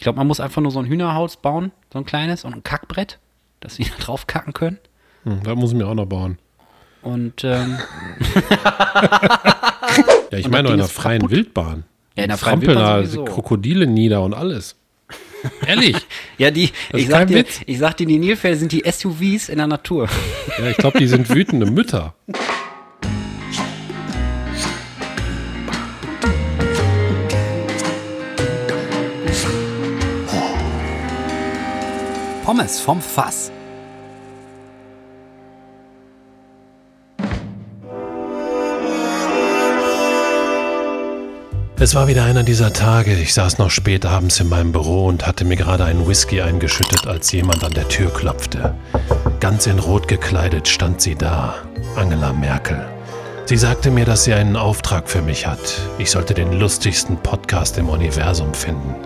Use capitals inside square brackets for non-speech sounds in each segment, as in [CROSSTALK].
Ich glaube, man muss einfach nur so ein Hühnerhaus bauen, so ein kleines und ein Kackbrett, dass sie [LAUGHS] da drauf kacken können. Hm, da muss ich mir auch noch bauen. Und ähm, [LAUGHS] Ja, ich meine in ist freien kaputt. Wildbahn. ja, in der freien Wildbahn da sowieso. Krokodile nieder und alles. Ehrlich? [LAUGHS] Ja, die, ich sag, dir, ich sag dir, die Nilpferde sind die SUVs in der Natur. Ja, ich glaube, die sind wütende Mütter. Pommes vom Fass. Es war wieder einer dieser Tage. Ich saß noch spät abends in meinem Büro und hatte mir gerade einen Whisky eingeschüttet, als jemand an der Tür klopfte. Ganz in Rot gekleidet stand sie da, Angela Merkel. Sie sagte mir, dass sie einen Auftrag für mich hat. Ich sollte den lustigsten Podcast im Universum finden.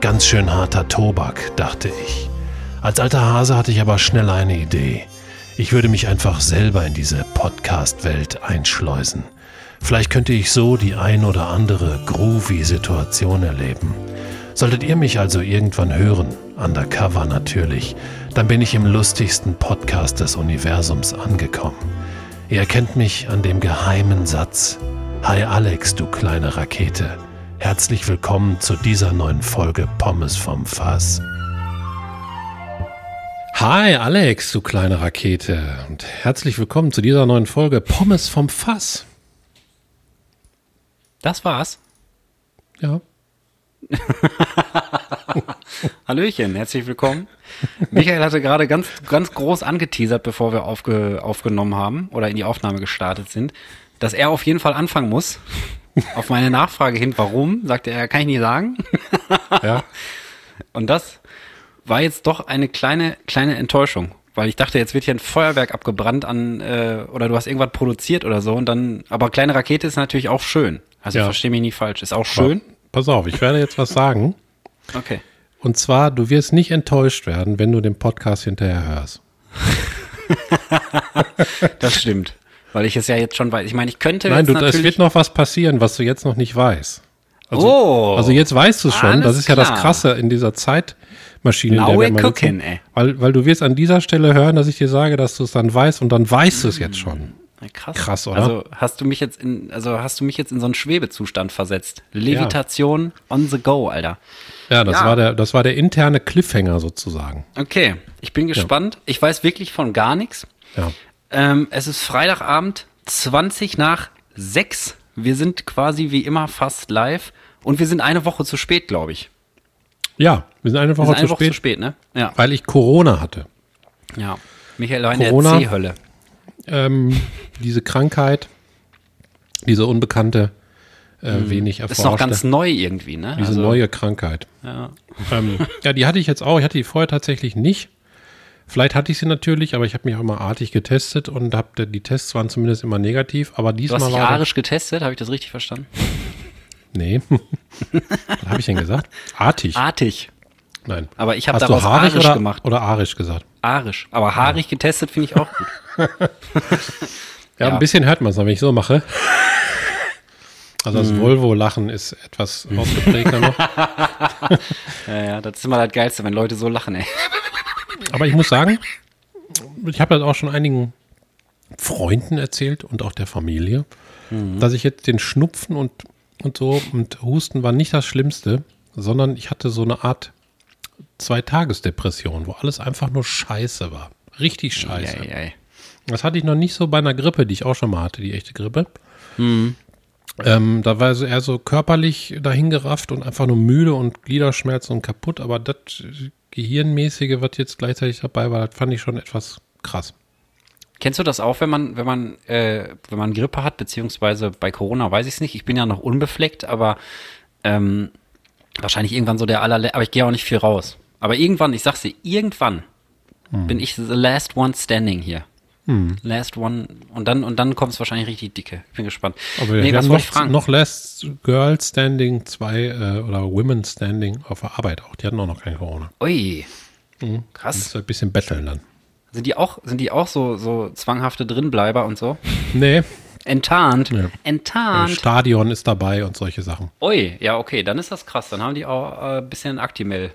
Ganz schön harter Tobak, dachte ich. Als alter Hase hatte ich aber schnell eine Idee. Ich würde mich einfach selber in diese Podcast-Welt einschleusen. Vielleicht könnte ich so die ein oder andere groovy Situation erleben. Solltet ihr mich also irgendwann hören, undercover natürlich, dann bin ich im lustigsten Podcast des Universums angekommen. Ihr erkennt mich an dem geheimen Satz. Hi Alex, du kleine Rakete. Herzlich willkommen zu dieser neuen Folge Pommes vom Fass. Hi Alex, du kleine Rakete. Und herzlich willkommen zu dieser neuen Folge Pommes vom Fass. Das war's. Ja. [LAUGHS] Hallöchen, herzlich willkommen. Michael hatte gerade ganz, ganz groß angeteasert, bevor wir aufge, aufgenommen haben oder in die Aufnahme gestartet sind, dass er auf jeden Fall anfangen muss. Auf meine Nachfrage hin, warum, sagte er, kann ich nicht sagen. Ja. Und das war jetzt doch eine kleine, kleine Enttäuschung. Weil ich dachte, jetzt wird hier ein Feuerwerk abgebrannt an, äh, oder du hast irgendwas produziert oder so und dann, aber kleine Rakete ist natürlich auch schön. Also Ja. ich verstehe mich nicht falsch. Ist auch schön. Pass auf, ich werde jetzt was sagen. [LAUGHS] Okay. Und zwar, du wirst nicht enttäuscht werden, wenn du den Podcast hinterher hörst. [LAUGHS] Das stimmt. Weil ich es ja jetzt schon weiß. Ich meine, ich könnte Nein, du, es wird noch was passieren, was du jetzt noch nicht weißt. Also, oh, also jetzt weißt du es schon. Das ist ja das klar. Krasse in dieser Zeitmaschine. Mal cooking, sitzen. ey. Weil, weil du wirst an dieser Stelle hören, dass ich dir sage, dass du es dann weißt und dann weißt du es jetzt schon. Ja, krass. krass, oder? Also hast du mich jetzt in, also hast du mich jetzt in so einen Schwebezustand versetzt. Levitation on the go, Alter. Ja, das, Ja. War der, das war der interne Cliffhanger sozusagen. Okay, ich bin gespannt. Ich weiß wirklich von gar nichts. Ja. Ähm, es ist Freitagabend, 20 nach 6. Wir sind quasi wie immer fast live und wir sind eine Woche zu spät, glaube ich. Ja, wir sind eine Wir Woche, sind eine zu, Woche spät, zu spät, ne? Ja. weil ich Corona hatte. ja. Michael war in der Corona. C-Hölle. ähm, diese Krankheit, diese unbekannte, äh, wenig Ist noch erforschte, ganz neu irgendwie, ne? diese Also, neue Krankheit. Ja. Ähm, ja, die hatte ich jetzt auch. Ich hatte die vorher tatsächlich nicht. Vielleicht hatte ich sie natürlich, aber ich habe mich auch mal artig getestet und hab, die Tests waren zumindest immer negativ. Aber Du diesmal hast dich war arisch getestet, habe ich das richtig verstanden? Nee, [LAUGHS] was habe ich denn gesagt? Artig. Artig. Nein. Aber ich habe daraus haarig arisch oder, gemacht. oder arisch gesagt? Arisch. Aber haarig getestet finde ich auch gut. Ja, [LAUGHS] Ja. ein bisschen hört man es noch, wenn ich so mache. Also das Mhm. Volvo-Lachen ist etwas ausgeprägter noch. [LAUGHS] Ja, ja, das ist immer das Geilste, wenn Leute so lachen, ey. Aber ich muss sagen, ich habe das auch schon einigen Freunden erzählt und auch der Familie, dass ich jetzt den Schnupfen und, und so und Husten war nicht das Schlimmste, sondern ich hatte so eine Art Zweitagesdepression, wo alles einfach nur scheiße war. Richtig scheiße. Ei, ei, ei. Das hatte ich noch nicht so bei einer Grippe, die ich auch schon mal hatte, die echte Grippe. Ähm, da war so eher so körperlich dahingerafft und einfach nur müde und Gliederschmerzen und kaputt, aber das Gehirnmäßige, was jetzt gleichzeitig dabei war, das fand ich schon etwas krass. Kennst du das auch, wenn man, wenn man, äh, wenn man Grippe hat, beziehungsweise bei Corona weiß ich es nicht. Ich bin ja noch unbefleckt, aber ähm, wahrscheinlich irgendwann so der allerletzte, aber ich gehe auch nicht viel raus. Aber irgendwann, ich sag's dir, irgendwann bin ich the last one standing hier. Last one und dann und dann kommt es wahrscheinlich richtig dicke. Ich bin gespannt. Aber wir nee, haben noch, noch Last Girl Standing, zwei äh, oder Women Standing auf der Arbeit auch. Die hatten auch noch kein Corona. Ui. Das Krass. ist ein bisschen betteln dann. Sind die auch, sind die auch so, so zwanghafte Drinbleiber und so? Nee, Enttarnt. Ja. Enttarnt. Stadion ist dabei und solche Sachen. Ui, ja, okay, dann ist das krass. Dann haben die auch äh, ein bisschen Actimel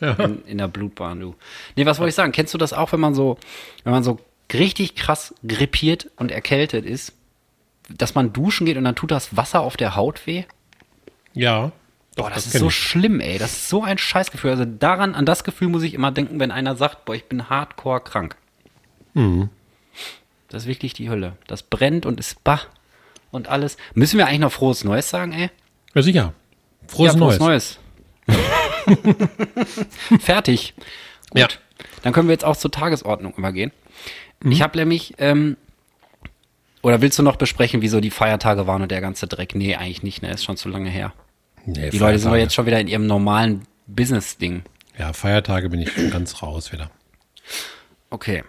Ja. in, in der Blutbahn, du. Nee, was wollte ich sagen? Kennst du das auch, wenn man so, wenn man so richtig krass grippiert und erkältet ist, dass man duschen geht und dann tut das Wasser auf der Haut weh? Ja. Boah, das, ist kenn so ich. schlimm, ey. Das ist so ein Scheißgefühl. Also daran, an das Gefühl muss ich immer denken, wenn einer sagt, boah, ich bin hardcore krank. Mhm. Das ist wirklich die Hölle. Das brennt und ist bah und alles. Müssen wir eigentlich noch frohes Neues sagen, ey? Ja, sicher. Frohes ja, Neues. Neues. [LAUGHS] Fertig. Gut. Ja. Dann können wir jetzt auch zur Tagesordnung übergehen. Mhm. Ich habe nämlich, ähm, oder willst du noch besprechen, wieso die Feiertage waren und der ganze Dreck? Nee, eigentlich nicht, ne? Ist schon zu lange her. Nee, Die Leute sind doch Feiertage. jetzt schon wieder in ihrem normalen Business-Ding. Ja, Feiertage bin ich schon ganz raus wieder. Okay.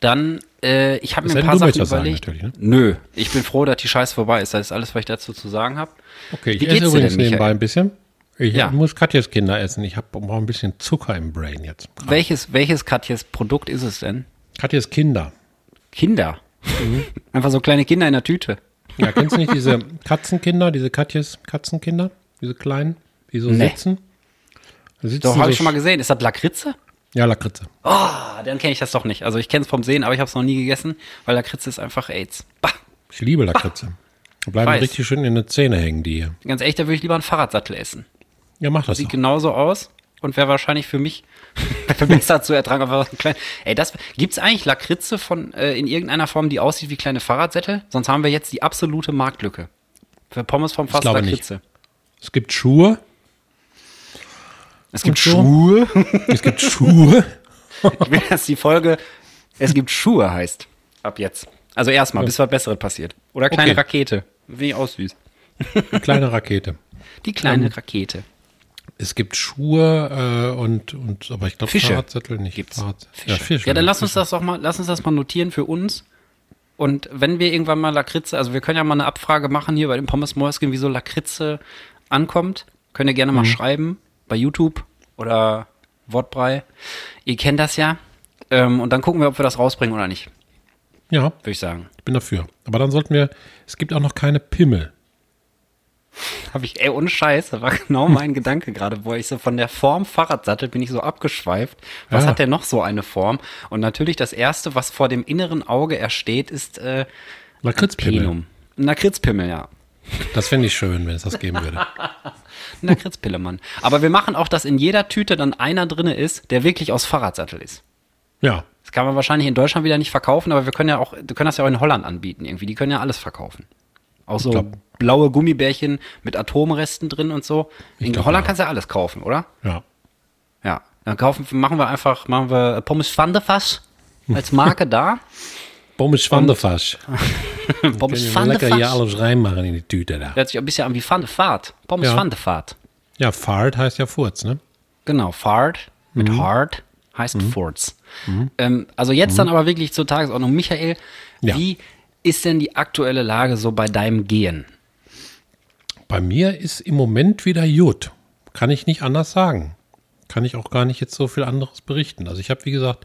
Dann, äh, ich habe mir ein paar Sachen sagen, überlegt. natürlich, ne? Nö, ich bin froh, dass die Scheiße vorbei ist. Das ist alles, was ich dazu zu sagen habe. Okay, ich Wie esse übrigens denn, nebenbei ein bisschen. Ich Ja. muss Katjes Kinder essen. Ich habe brauche ein bisschen Zucker im Brain jetzt. Welches, welches Katjes Produkt ist es denn? Katjes Kinder. Kinder. Mhm. [LAUGHS] Einfach so kleine Kinder in der Tüte. Ja, kennst du nicht diese Katzenkinder, diese Katjes Katzenkinder? Diese kleinen, die so Nee. sitzen? Da sitzen Doch, so habe ich schon mal gesehen. Ist das Lakritze? Ja, Lakritze. Ah, dann kenne ich das doch nicht. Also ich kenne es vom Sehen, aber ich habe es noch nie gegessen, weil Lakritze ist einfach AIDS. Bah. Ich liebe Lakritze. Da bleiben Weiß. richtig schön in den Zähne hängen, die hier. Ganz ehrlich, da würde ich lieber einen Fahrradsattel essen. Ja, mach das Sieht doch. genauso aus und wäre wahrscheinlich für mich [LAUGHS] besser zu ertragen. Aber [LAUGHS] klein. Ey, das gibt's eigentlich Lakritze von äh, in irgendeiner Form, die aussieht wie kleine Fahrradsättel? Sonst haben wir jetzt die absolute Marktlücke. Für Pommes vom Fass glaube nicht. Es gibt Schuhe. Es gibt so? Schuhe. Es gibt Schuhe. [LAUGHS] Ich will, dass die Folge Es gibt Schuhe heißt. Ab jetzt. Also erstmal, bis was Besseres passiert. Oder kleine Okay. Rakete. Wie süß. Eine kleine Rakete. [LAUGHS] Die kleine Ähm, Rakete. Es gibt Schuhe äh, und, und, aber ich glaube Fahrradzettel nicht. Gibt's. Fahrrad- Fische. Ja, Fische. Ja, dann lass uns das doch mal, lass uns das mal notieren für uns. Und wenn wir irgendwann mal Lakritze, also wir können ja mal eine Abfrage machen hier bei dem Pommes Mäuschen, wieso Lakritze ankommt. Könnt ihr gerne Mhm. mal schreiben bei YouTube oder Wortbrei. Ihr kennt das ja. Ähm, und dann gucken wir, ob wir das rausbringen oder nicht, Ja, würde ich sagen. ich bin dafür. Aber dann sollten wir, es gibt auch noch keine Pimmel. Habe ich, ey, ohne Scheiß, das war [LAUGHS] genau mein Gedanke gerade, wo ich so von der Form Fahrradsattel bin ich so abgeschweift. Was Ja. hat denn noch so eine Form? Und natürlich das erste, was vor dem inneren Auge ersteht, ist äh, Lakritzpimmel. Ein Lakritzpimmel, ja. Das fände ich schön, wenn es das geben würde. [LAUGHS] Ein Lakritzpillemann. Aber wir machen auch, dass in jeder Tüte dann einer drinne ist, der wirklich aus Fahrradsattel ist. Ja, Das kann man wahrscheinlich in Deutschland wieder nicht verkaufen, aber wir können ja auch, wir können das ja auch in Holland anbieten irgendwie. Die können ja alles verkaufen. Auch so blaue Gummibärchen mit Atomresten drin und so. In glaub, Holland ja. kannst du ja alles kaufen, oder? ja. Ja, dann kaufen, machen wir einfach, machen wir Pommes van de Fass als Marke [LAUGHS] da. Pommes Schwandefasch. Pommes Können van wir de lecker hier Fass. alles reinmachen in die Tüte da. Hört sich ein bisschen an wie Van de Vaart. Pommes Ja. van de Vaart. Ja, Fahrt heißt ja Furz, ne? Genau, Fahrt mit Mhm. Hard heißt Furz. Ähm, also jetzt dann aber wirklich zur Tagesordnung. Michael, Ja. wie ist denn die aktuelle Lage so bei deinem Gehen? Bei mir ist im Moment wieder gut. Kann ich nicht anders sagen. Kann ich auch gar nicht jetzt so viel anderes berichten. Also ich habe, wie gesagt,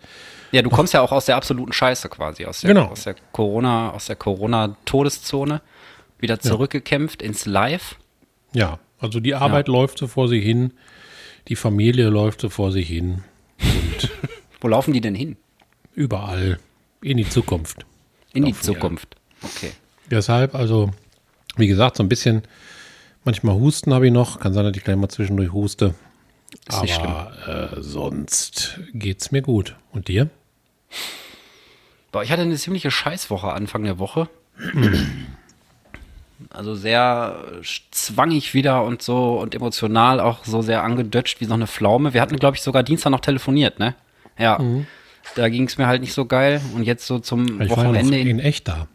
Ja, du kommst ja auch aus der absoluten Scheiße quasi, aus der, Genau. aus der Corona, aus der Corona-Todeszone, wieder zurückgekämpft ins Live. ja, also die Arbeit läuft so vor sich hin, die Familie läuft so vor sich hin, [LAUGHS] Wo laufen die denn hin? überall in die Zukunft. In die Zukunft. Okay. Deshalb, also, wie gesagt, so ein bisschen, manchmal Husten habe ich noch, kann sein, dass ich gleich mal zwischendurch huste. Ist nicht Aber äh, sonst geht's mir gut. Und dir? Boah, ich hatte eine ziemliche Scheißwoche Anfang der Woche. [CLEARS THROAT] Also sehr zwangig wieder und so und emotional auch so sehr angedötscht wie so eine Pflaume. Wir hatten, glaube ich, sogar Dienstag noch telefoniert, ne? Ja. Da ging es mir halt nicht so geil. Und jetzt so zum Ich war ja noch Wochenende. in echt da.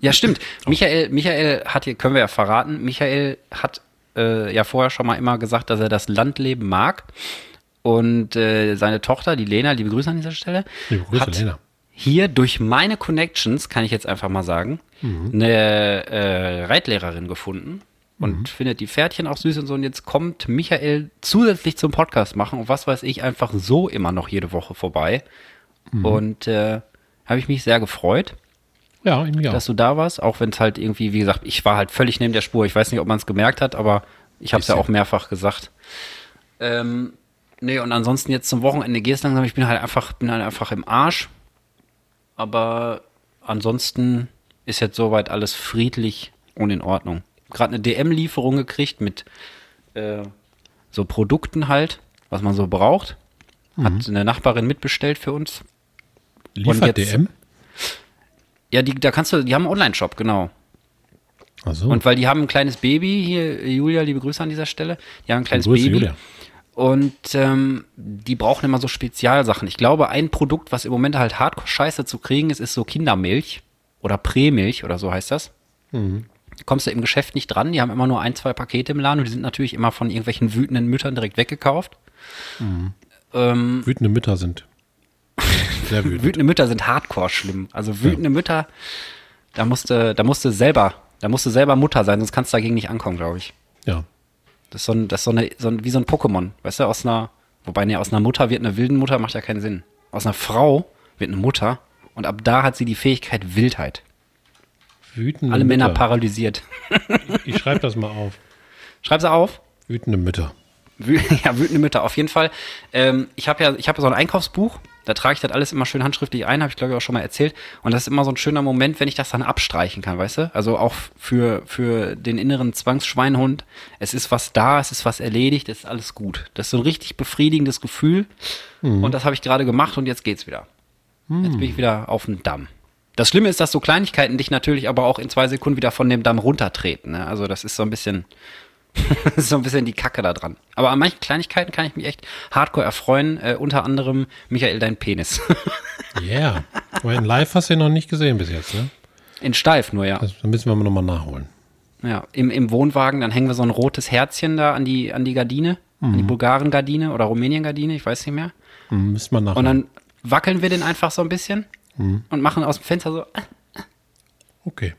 Ja, stimmt. Michael, Michael hat hier, können wir ja verraten, Michael hat äh, ja vorher schon mal immer gesagt, dass er das Landleben mag. Und äh, seine Tochter, die Lena, liebe Grüße an dieser Stelle, Liebe Grüße, hat Lena. hier durch meine Connections, kann ich jetzt einfach mal sagen, eine äh, Reitlehrerin gefunden und findet die Pferdchen auch süß und so. Und jetzt kommt Michael zusätzlich zum Podcast machen und was weiß ich, einfach so immer noch jede Woche vorbei. Und äh, habe ich mich sehr gefreut. Ja, ich mich auch. dass du da warst, auch wenn es halt irgendwie, wie gesagt, ich war halt völlig neben der Spur. Ich weiß nicht, ob man es gemerkt hat, aber ich habe es ja auch mehrfach gesagt. Ähm, nee, und ansonsten jetzt zum Wochenende gehst langsam. Ich bin halt einfach, bin halt einfach im Arsch. Aber ansonsten ist jetzt soweit alles friedlich und in Ordnung. Gerade eine DM-Lieferung gekriegt mit äh, so Produkten halt, was man so braucht. Hat eine Nachbarin mitbestellt für uns. Liefert jetzt- DM? Ja, die, da kannst du, die haben einen Online-Shop, genau. Achso. Und weil die haben ein kleines Baby, hier, Julia, liebe Grüße an dieser Stelle, die haben ein kleines Grüße, Baby. Julia. Und ähm, die brauchen immer so Spezialsachen. Ich glaube, ein Produkt, was im Moment halt hardcore scheiße zu kriegen ist, ist so Kindermilch oder Prämilch oder so heißt das. Kommst du im Geschäft nicht dran, die haben immer nur ein, zwei Pakete im Laden und die sind natürlich immer von irgendwelchen wütenden Müttern direkt weggekauft. Ähm, Wütende Mütter sind sehr wütend. [LAUGHS] wütende Mütter sind hardcore schlimm. Also wütende Mütter, da musste, da musste selber, da musste selber Mutter sein, sonst kannst du dagegen nicht ankommen, glaube ich. Ja. Das ist so ein, das ist so eine, so ein, wie so ein Pokémon, weißt du, aus einer, wobei ne, aus einer Mutter wird eine wilden Mutter, macht ja keinen Sinn. Aus einer Frau wird eine Mutter und ab da hat sie die Fähigkeit Wildheit. Wütende Alle Männer Mütter. paralysiert. Ich schreibe das mal auf. Schreib sie auf. Wütende Mütter. Wü [LAUGHS] ja, wütende Mütter, auf jeden Fall. Ähm, ich habe ja, ich habe so ein Einkaufsbuch, da trage ich das alles immer schön handschriftlich ein, habe ich glaube ich auch schon mal erzählt. Und das ist immer so ein schöner Moment, wenn ich das dann abstreichen kann, weißt du? Also auch für, für den inneren Zwangsschweinhund. Es ist was da, es ist was erledigt, es ist alles gut. Das ist so ein richtig befriedigendes Gefühl. Und das habe ich gerade gemacht und jetzt geht's wieder. Jetzt bin ich wieder auf dem Damm. Das Schlimme ist, dass so Kleinigkeiten dich natürlich aber auch in zwei Sekunden wieder von dem Damm runtertreten. Ne? Also das ist so ein bisschen, das [LAUGHS] ist so ein bisschen die Kacke da dran. Aber an manchen Kleinigkeiten kann ich mich echt hardcore erfreuen. Äh, unter anderem Michael, dein Penis. [LAUGHS] Yeah. Aber in live hast du ihn noch nicht gesehen bis jetzt, ne? In steif nur, ja. Das müssen wir mal nochmal nachholen. ja. Im, Im Wohnwagen, dann hängen wir so ein rotes Herzchen da an die, an die Gardine. An die Bulgaren-Gardine oder Rumänien-Gardine, ich weiß nicht mehr. Hm, müssen wir Und nachholen. dann wackeln wir den einfach so ein bisschen und machen aus dem Fenster so, Okay.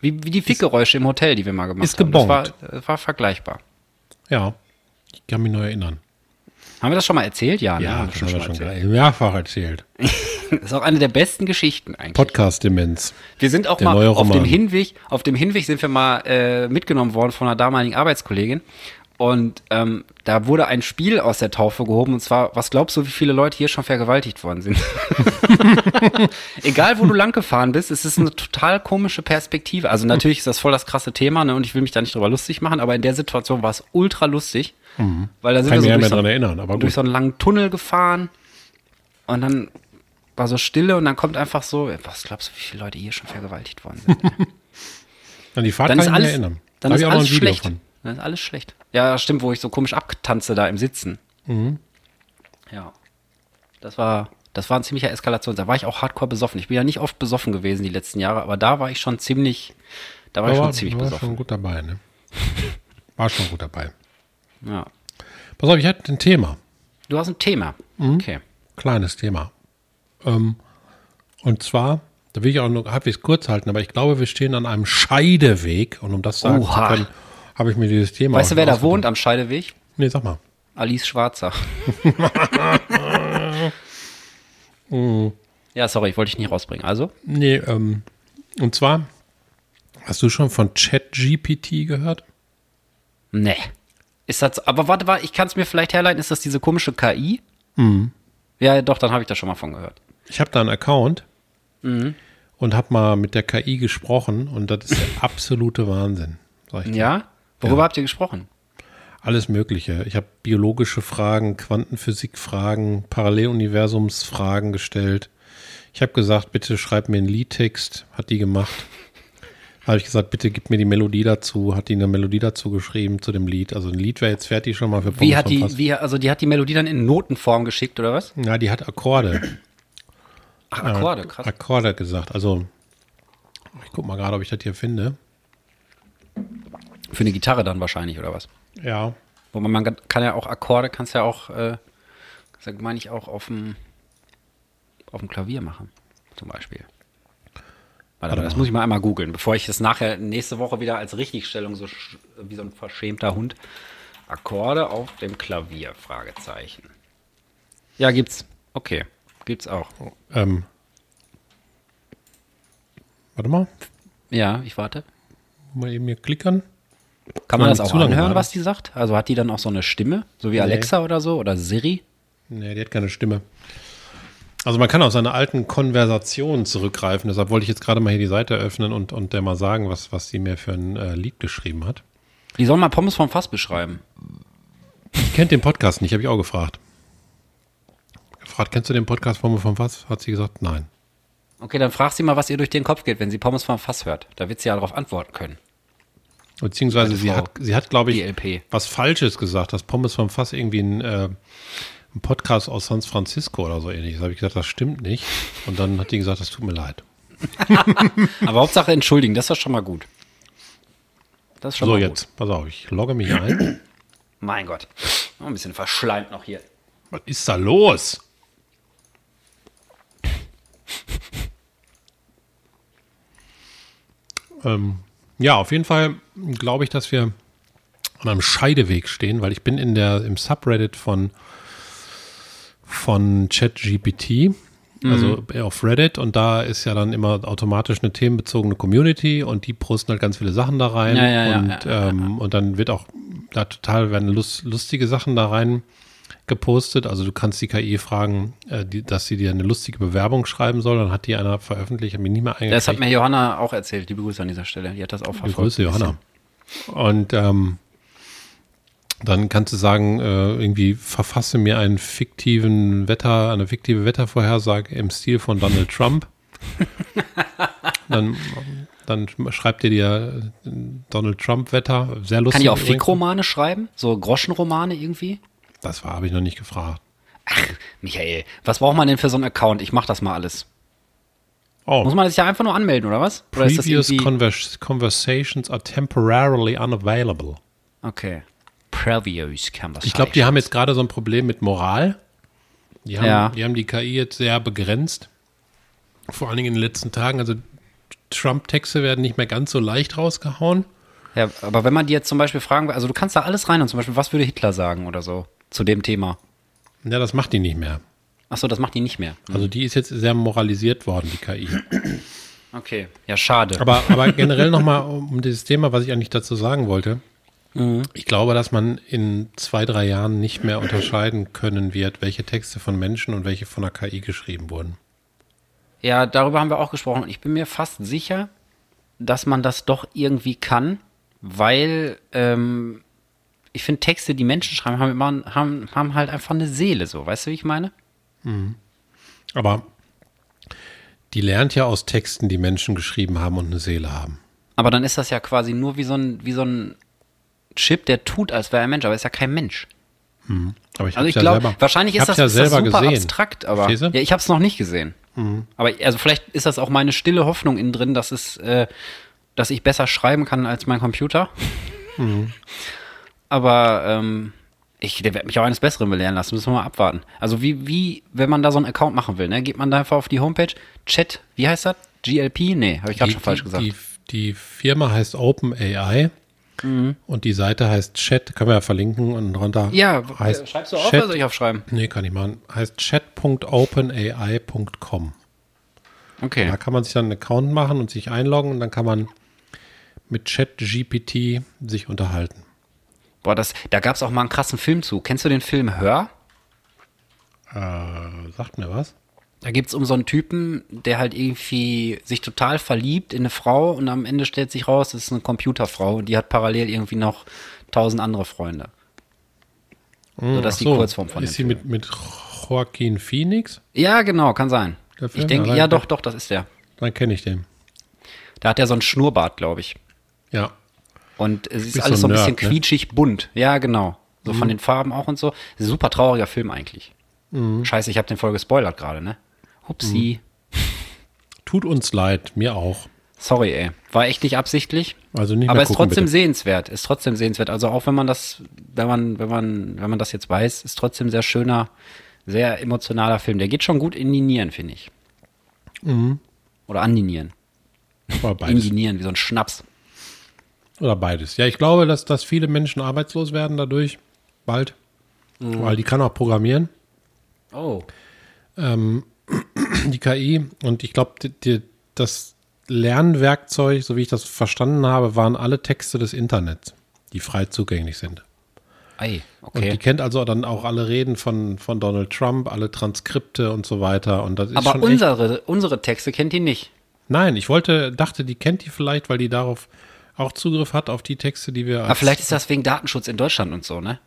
Wie, wie die Fickgeräusche im Hotel, die wir mal gemacht ist haben. Das war, gebongt. das war vergleichbar. Ja. Ich kann mich noch erinnern. Haben wir das schon mal erzählt? Ja, ne? Ja, haben wir das haben wir schon erzählt. geil- mehrfach erzählt. [LAUGHS] Das ist auch eine der besten Geschichten eigentlich. Podcast-Demenz. Wir sind auch Der mal auf dem. Hinweg, auf dem Hinweg sind wir mal äh, mitgenommen worden von einer damaligen Arbeitskollegin. Und ähm, da wurde ein Spiel aus der Taufe gehoben. Und zwar, was glaubst du, wie viele Leute hier schon vergewaltigt worden sind? [LAUGHS] Egal, wo du lang gefahren bist, es ist eine total komische Perspektive. Also natürlich ist das voll das krasse Thema, ne? Und ich will mich da nicht drüber lustig machen, aber in der Situation war es ultra lustig. Weil da sind Kann wir so durch mehr so, dran erinnern, aber durch gut. so einen langen Tunnel gefahren. Und dann war so Stille und dann kommt einfach so, was glaubst du, wie viele Leute hier schon vergewaltigt worden sind? [LAUGHS] An die Fahrt dann kann ich mich alles, erinnern. dann Da ist alles schlecht. von. Dann ist alles schlecht. Ja, stimmt, wo ich so komisch abtanze da im Sitzen. Mhm. Ja. Das war, das war ein ziemlicher Eskalation. Da war ich auch hardcore besoffen. Ich bin ja nicht oft besoffen gewesen die letzten Jahre, aber da war ich schon ziemlich, da war ich Da schon war, ziemlich war besoffen. schon gut dabei, ne? [LAUGHS] War schon gut dabei. Ja. Pass auf, ich hatte ein Thema. Du hast ein Thema. Mhm. Okay. Kleines Thema. Ähm, und zwar, da will ich auch nur halbwegs kurz halten, aber ich glaube, wir stehen an einem Scheideweg. Und um das sagen Oha. zu können, habe ich mir dieses Thema Weißt du, wer da wohnt am Scheideweg? Nee, sag mal. Alice Schwarzer. [LAUGHS] ja, sorry, ich wollte dich nicht rausbringen. Also? Nee, ähm, und zwar, hast du schon von ChatGPT gehört? Nee. Ist das, aber warte, warte, ich kann es mir vielleicht herleiten, ist das diese komische KI? Mhm. Ja, doch, dann habe ich da schon mal von gehört. Ich habe da einen Account Mhm. und habe mal mit der KI gesprochen und das ist der [LAUGHS] absolute Wahnsinn. Ja? Worüber Ja. habt ihr gesprochen? Alles Mögliche. Ich habe biologische Fragen, Quantenphysik-Fragen, Paralleluniversumsfragen gestellt. Ich habe gesagt, bitte schreib mir einen Liedtext. Hat die gemacht. [LAUGHS] Habe ich gesagt, bitte gib mir die Melodie dazu. Hat die eine Melodie dazu geschrieben zu dem Lied. Also ein Lied wäre jetzt fertig schon mal für Wie Pommes hat vom die, wie, also die hat die Melodie dann in Notenform geschickt, oder was? Ja, die hat Akkorde. Ach, Akkorde, krass. Akkorde gesagt. Also, ich guck mal gerade, ob ich das hier finde. Für eine Gitarre dann wahrscheinlich, oder was? Ja. Wo man, man kann ja auch Akkorde, kannst ja auch, äh, das meine ich auch auf dem, auf dem Klavier machen, zum Beispiel. Warte, Warte das muss ich mal einmal googeln, bevor ich das nachher nächste Woche wieder als Richtigstellung so wie so ein verschämter Hund. Akkorde auf dem Klavier, Fragezeichen. Ja, gibt's. Okay, gibt's auch. Ähm, Warte mal, Ja, ich warte. mal eben hier klickern. Kann man das auch anhören, was die sagt? Also hat die dann auch so eine Stimme? So wie Nee. Alexa oder so? Oder Siri? Nee, die hat keine Stimme. Also man kann auf seine alten Konversationen zurückgreifen. Deshalb wollte ich jetzt gerade mal hier die Seite öffnen und, und der mal sagen, was, was sie mir für ein äh, Lied geschrieben hat. Die soll mal Pommes vom Fass beschreiben. Ich kennt den Podcast nicht, habe ich auch gefragt. Gefragt, kennst du den Podcast vom vom was? Hat sie gesagt, nein. Okay, dann frag sie mal, was ihr durch den Kopf geht, wenn sie Pommes vom Fass hört. Da wird sie ja darauf antworten können. Beziehungsweise sie hat, sie hat, glaube ich, DLP. was Falsches gesagt, dass Pommes vom Fass irgendwie ein, äh, ein Podcast aus San Francisco oder so ähnlich. Da habe ich gesagt, das stimmt nicht. Und dann hat die gesagt, das tut mir leid. [LAUGHS] Aber Hauptsache entschuldigen, das ist doch schon mal gut. Das ist schon So, mal jetzt, pass auf, ich logge mich ein. gut. [CLEARS THROAT] Mein Gott. Oh, ein bisschen verschleimt noch hier. Was ist da los? [CLEARS THROAT] ähm, ja, auf jeden Fall glaube ich, dass wir an einem Scheideweg stehen, weil ich bin in der, im Subreddit von, von ChatGPT, also Mhm. auf Reddit. Und da ist ja dann immer automatisch eine themenbezogene Community und die posten halt ganz viele Sachen da rein. Ja, ja, und, ja, ähm, und dann wird auch da total werden lust, lustige Sachen da rein gepostet. Also du kannst die KI fragen, äh, die, dass sie dir eine lustige Bewerbung schreiben soll. Dann hat die einer veröffentlicht, habe mich nie mehr eingekriegt. Das hat mir Johanna auch erzählt. Liebe Grüße an dieser Stelle. Die hat das auch Die verfolgt. Grüße, Johanna. Und ähm, dann kannst du sagen, äh, irgendwie verfasse mir einen fiktiven Wetter, eine fiktive Wettervorhersage im Stil von Donald Trump. [LAUGHS] dann, dann schreibt ihr dir äh, Donald Trump Wetter. Sehr lustig. Kann die auch übrigens. Fick-Romane schreiben? So Groschenromane irgendwie? Das habe ich noch nicht gefragt. Michael, was braucht man denn für so einen Account? Ich mach das mal alles. Oh, Muss man sich ja einfach nur anmelden, oder was? Oder previous convers conversations are temporarily unavailable. Okay. Previous Conversation. Ich glaube, die haben jetzt gerade so ein Problem mit Moral. Die haben, Ja. die haben die KI jetzt sehr begrenzt. Vor allen Dingen in den letzten Tagen. Also Trump-Texte werden nicht mehr ganz so leicht rausgehauen. Ja, aber wenn man die jetzt zum Beispiel fragen will, also du kannst da alles rein und zum Beispiel, was würde Hitler sagen oder so zu dem Thema? Ja, das macht die nicht mehr. Achso, das macht die nicht mehr. Also die ist jetzt sehr moralisiert worden, die KI. Okay, ja, schade. Aber, aber generell nochmal um dieses Thema, was ich eigentlich dazu sagen wollte. Ich glaube, dass man in zwei, drei Jahren nicht mehr unterscheiden können wird, welche Texte von Menschen und welche von der KI geschrieben wurden. Ja, darüber haben wir auch gesprochen. Ich bin mir fast sicher, dass man das doch irgendwie kann, weil ähm, ich finde, Texte, die Menschen schreiben, haben, immer, haben, haben halt einfach eine Seele, so. Weißt du, wie ich meine? Aber die lernt ja aus Texten, die Menschen geschrieben haben und eine Seele haben. Aber dann ist das ja quasi nur wie so ein, wie so ein Chip, der tut, als wäre er ein Mensch, aber ist ja kein Mensch. Aber ich Also ich ja glaube, wahrscheinlich ich ist das, ja ist das super gesehen. abstrakt, aber ja, ich habe es noch nicht gesehen. Aber also vielleicht ist das auch meine stille Hoffnung innen drin, dass es, äh, dass ich besser schreiben kann als mein Computer. [LAUGHS] Aber ähm, ich der wird mich auch eines Besseren belehren lassen, müssen wir mal abwarten. Also wie, wie, wenn man da so einen Account machen will, ne, geht man da einfach auf die Homepage, Chat, wie heißt das? GLP? Nee, habe ich gerade schon falsch die, gesagt. Die, die Firma heißt OpenAI und die Seite heißt Chat, können wir ja verlinken und drunter ja, heißt schreibst du auf Chat, oder soll ich aufschreiben? Nee, kann ich machen. Heißt chat.openai.com. Okay. Da kann man sich dann einen Account machen und sich einloggen und dann kann man mit ChatGPT sich unterhalten. Boah, das, da gab es auch mal einen krassen Film zu. Kennst du den Film Hör? Äh, sagt mir was? Da geht es um so einen Typen, der halt irgendwie sich total verliebt in eine Frau und am Ende stellt sich raus, das ist eine Computerfrau und die hat parallel irgendwie noch tausend andere Freunde. So, das ist die so, Kurzform von Ist sie mit, mit Joaquin Phoenix? Ja, genau, kann sein. Ich denke, Ja, doch, doch, das ist der. Dann kenne ich den. Da hat er so einen Schnurrbart, glaube ich. Ja. Und es ist alles so ein ein bisschen Nerd, ne? quietschig bunt. Ja, genau. So von den Farben auch und so. Super trauriger Film eigentlich. Scheiße, ich habe den voll gespoilert gerade, ne? Hupsi. Tut uns leid, mir auch. Sorry, ey. War echt nicht absichtlich. Also nicht Aber ist gucken, trotzdem bitte. sehenswert. Ist trotzdem sehenswert. Also auch wenn man das, wenn man, wenn man, wenn man das jetzt weiß, ist trotzdem sehr schöner, sehr emotionaler Film. Der geht schon gut in die Nieren, finde ich. Oder an die Nieren. In die Nieren, wie so ein Schnaps. Oder beides. Ja, ich glaube, dass, dass viele Menschen arbeitslos werden dadurch. Bald. Weil die kann auch programmieren, Oh. [CLEARS THROAT] die KI. Und ich glaube, das Lernwerkzeug, so wie ich das verstanden habe, waren alle Texte des Internets, die frei zugänglich sind. Ei, Und die okay. kennt also dann auch alle Reden von, von Donald Trump, alle Transkripte und so weiter. Und das ist Aber schon echt, unsere, unsere Texte kennt die nicht. Nein, ich wollte, dachte, die kennt die vielleicht, weil die darauf auch Zugriff hat, auf die Texte, die wir. Aber vielleicht ist das wegen Datenschutz in Deutschland und so, ne?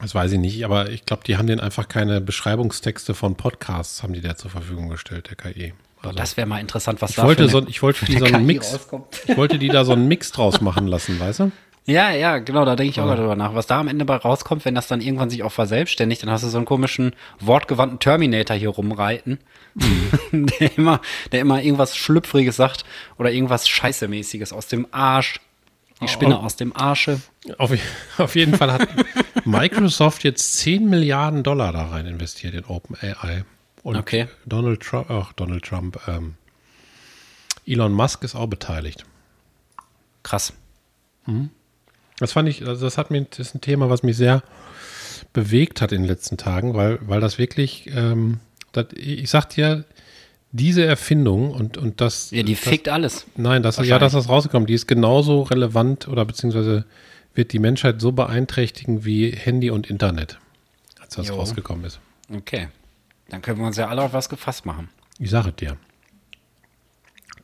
Das weiß ich nicht, aber ich glaube, die haben denen einfach keine Beschreibungstexte von Podcasts, haben die der zur Verfügung gestellt, der KI. Also, Das wäre mal interessant, was ich da wollte so, ich wollte die [LAUGHS] für so eine einen KI Mix, rauskommt. ich wollte die da so einen Mix draus machen lassen, weißt du? Ja, ja, genau, da denke ich auch mal drüber nach. Was da am Ende bei rauskommt, wenn das dann irgendwann sich auch verselbstständigt, dann hast du so einen komischen, wortgewandten Terminator hier rumreiten, [LAUGHS] der immer, der immer irgendwas Schlüpfriges sagt oder irgendwas Scheißemäßiges aus dem Arsch. Die Spinne aus dem Arsche. Auf, [LAUGHS] auf jeden Fall hat Microsoft jetzt 10 Milliarden Dollar da rein investiert in OpenAI. Und Okay. Donald Trump, ach, Donald Trump, ähm, Elon Musk ist auch beteiligt. Krass. Das fand ich, also das hat mir, das ist ein Thema, was mich sehr bewegt hat in den letzten Tagen, weil, weil das wirklich, ähm, das, ich sag dir, diese Erfindung und, und das. Ja, die das, fickt alles. Nein, das, ja, dass das rausgekommen, die ist genauso relevant oder beziehungsweise wird die Menschheit so beeinträchtigen wie Handy und Internet, als das Jo. rausgekommen ist. Okay. Dann können wir uns ja alle auf was gefasst machen. Ich sage dir.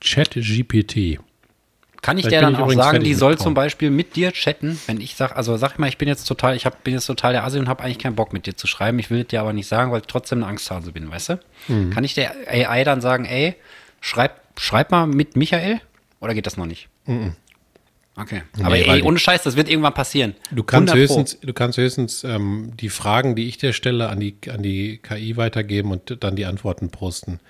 ChatGPT. Kann ich Vielleicht der bin dann ich auch sagen, die soll zum Beispiel mit dir chatten, wenn ich sag, also sag mal, ich bin jetzt total, ich hab, bin jetzt total der Asi und habe eigentlich keinen Bock mit dir zu schreiben. Ich will dir aber nicht sagen, weil ich trotzdem eine Angsthase bin, weißt du? Mhm. Kann ich der AI dann sagen, ey, schreib, schreib mal mit Michael? Oder geht das noch nicht? Okay. Aber Nee, ey, ohne Scheiß, das wird irgendwann passieren. Du kannst 100 Pro. höchstens, du kannst höchstens ähm, die Fragen, die ich dir stelle, an die, an die KI weitergeben und dann die Antworten posten.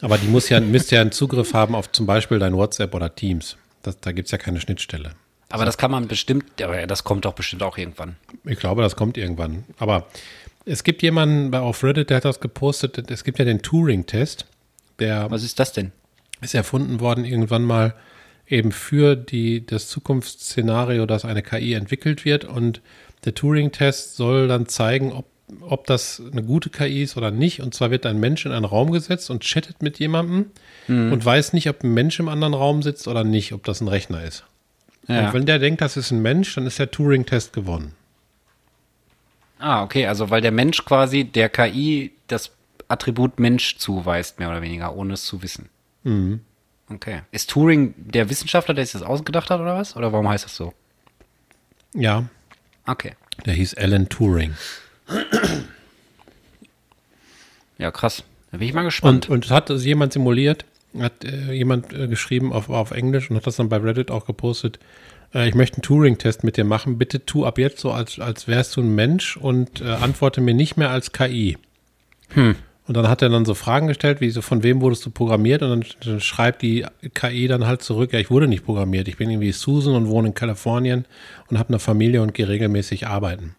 Aber die muss ja, [LAUGHS] müsste ja einen Zugriff haben auf zum Beispiel dein WhatsApp oder Teams. Das, da gibt es ja keine Schnittstelle. Aber das kann man bestimmt, aber das kommt doch bestimmt auch irgendwann. Ich glaube, das kommt irgendwann. Aber es gibt jemanden bei auf Reddit, der hat das gepostet. Es gibt ja den Turing-Test, der Was ist das denn? ist erfunden worden irgendwann mal eben für die, das Zukunftsszenario, dass eine KI entwickelt wird. Und der Turing-Test soll dann zeigen, ob, ob das eine gute KI ist oder nicht. Und zwar wird ein Mensch in einen Raum gesetzt und chattet mit jemandem und weiß nicht, ob ein Mensch im anderen Raum sitzt oder nicht, ob das ein Rechner ist. Ja. Und wenn der denkt, das ist ein Mensch, dann ist der Turing-Test gewonnen. Ah, okay, also weil der Mensch quasi der KI das Attribut Mensch zuweist, mehr oder weniger, ohne es zu wissen. Mhm. Okay. Ist Turing der Wissenschaftler, der sich das ausgedacht hat, oder was? Oder warum heißt das so? Ja, Okay. der hieß Alan Turing. [CLEARS THROAT] Ja, krass. Da bin ich mal gespannt. Und, und hat also jemand simuliert, hat äh, jemand äh, geschrieben auf, auf Englisch und hat das dann bei Reddit auch gepostet. Äh, ich möchte einen Turing-Test mit dir machen. Bitte tu ab jetzt so, als, als wärst du ein Mensch und äh, antworte mir nicht mehr als KI. Und dann hat er dann so Fragen gestellt, wie so, von wem wurdest du programmiert? Und dann, dann schreibt die KI dann halt zurück, ja, ich wurde nicht programmiert. Ich bin irgendwie Susan und wohne in Kalifornien und habe eine Familie und gehe regelmäßig arbeiten.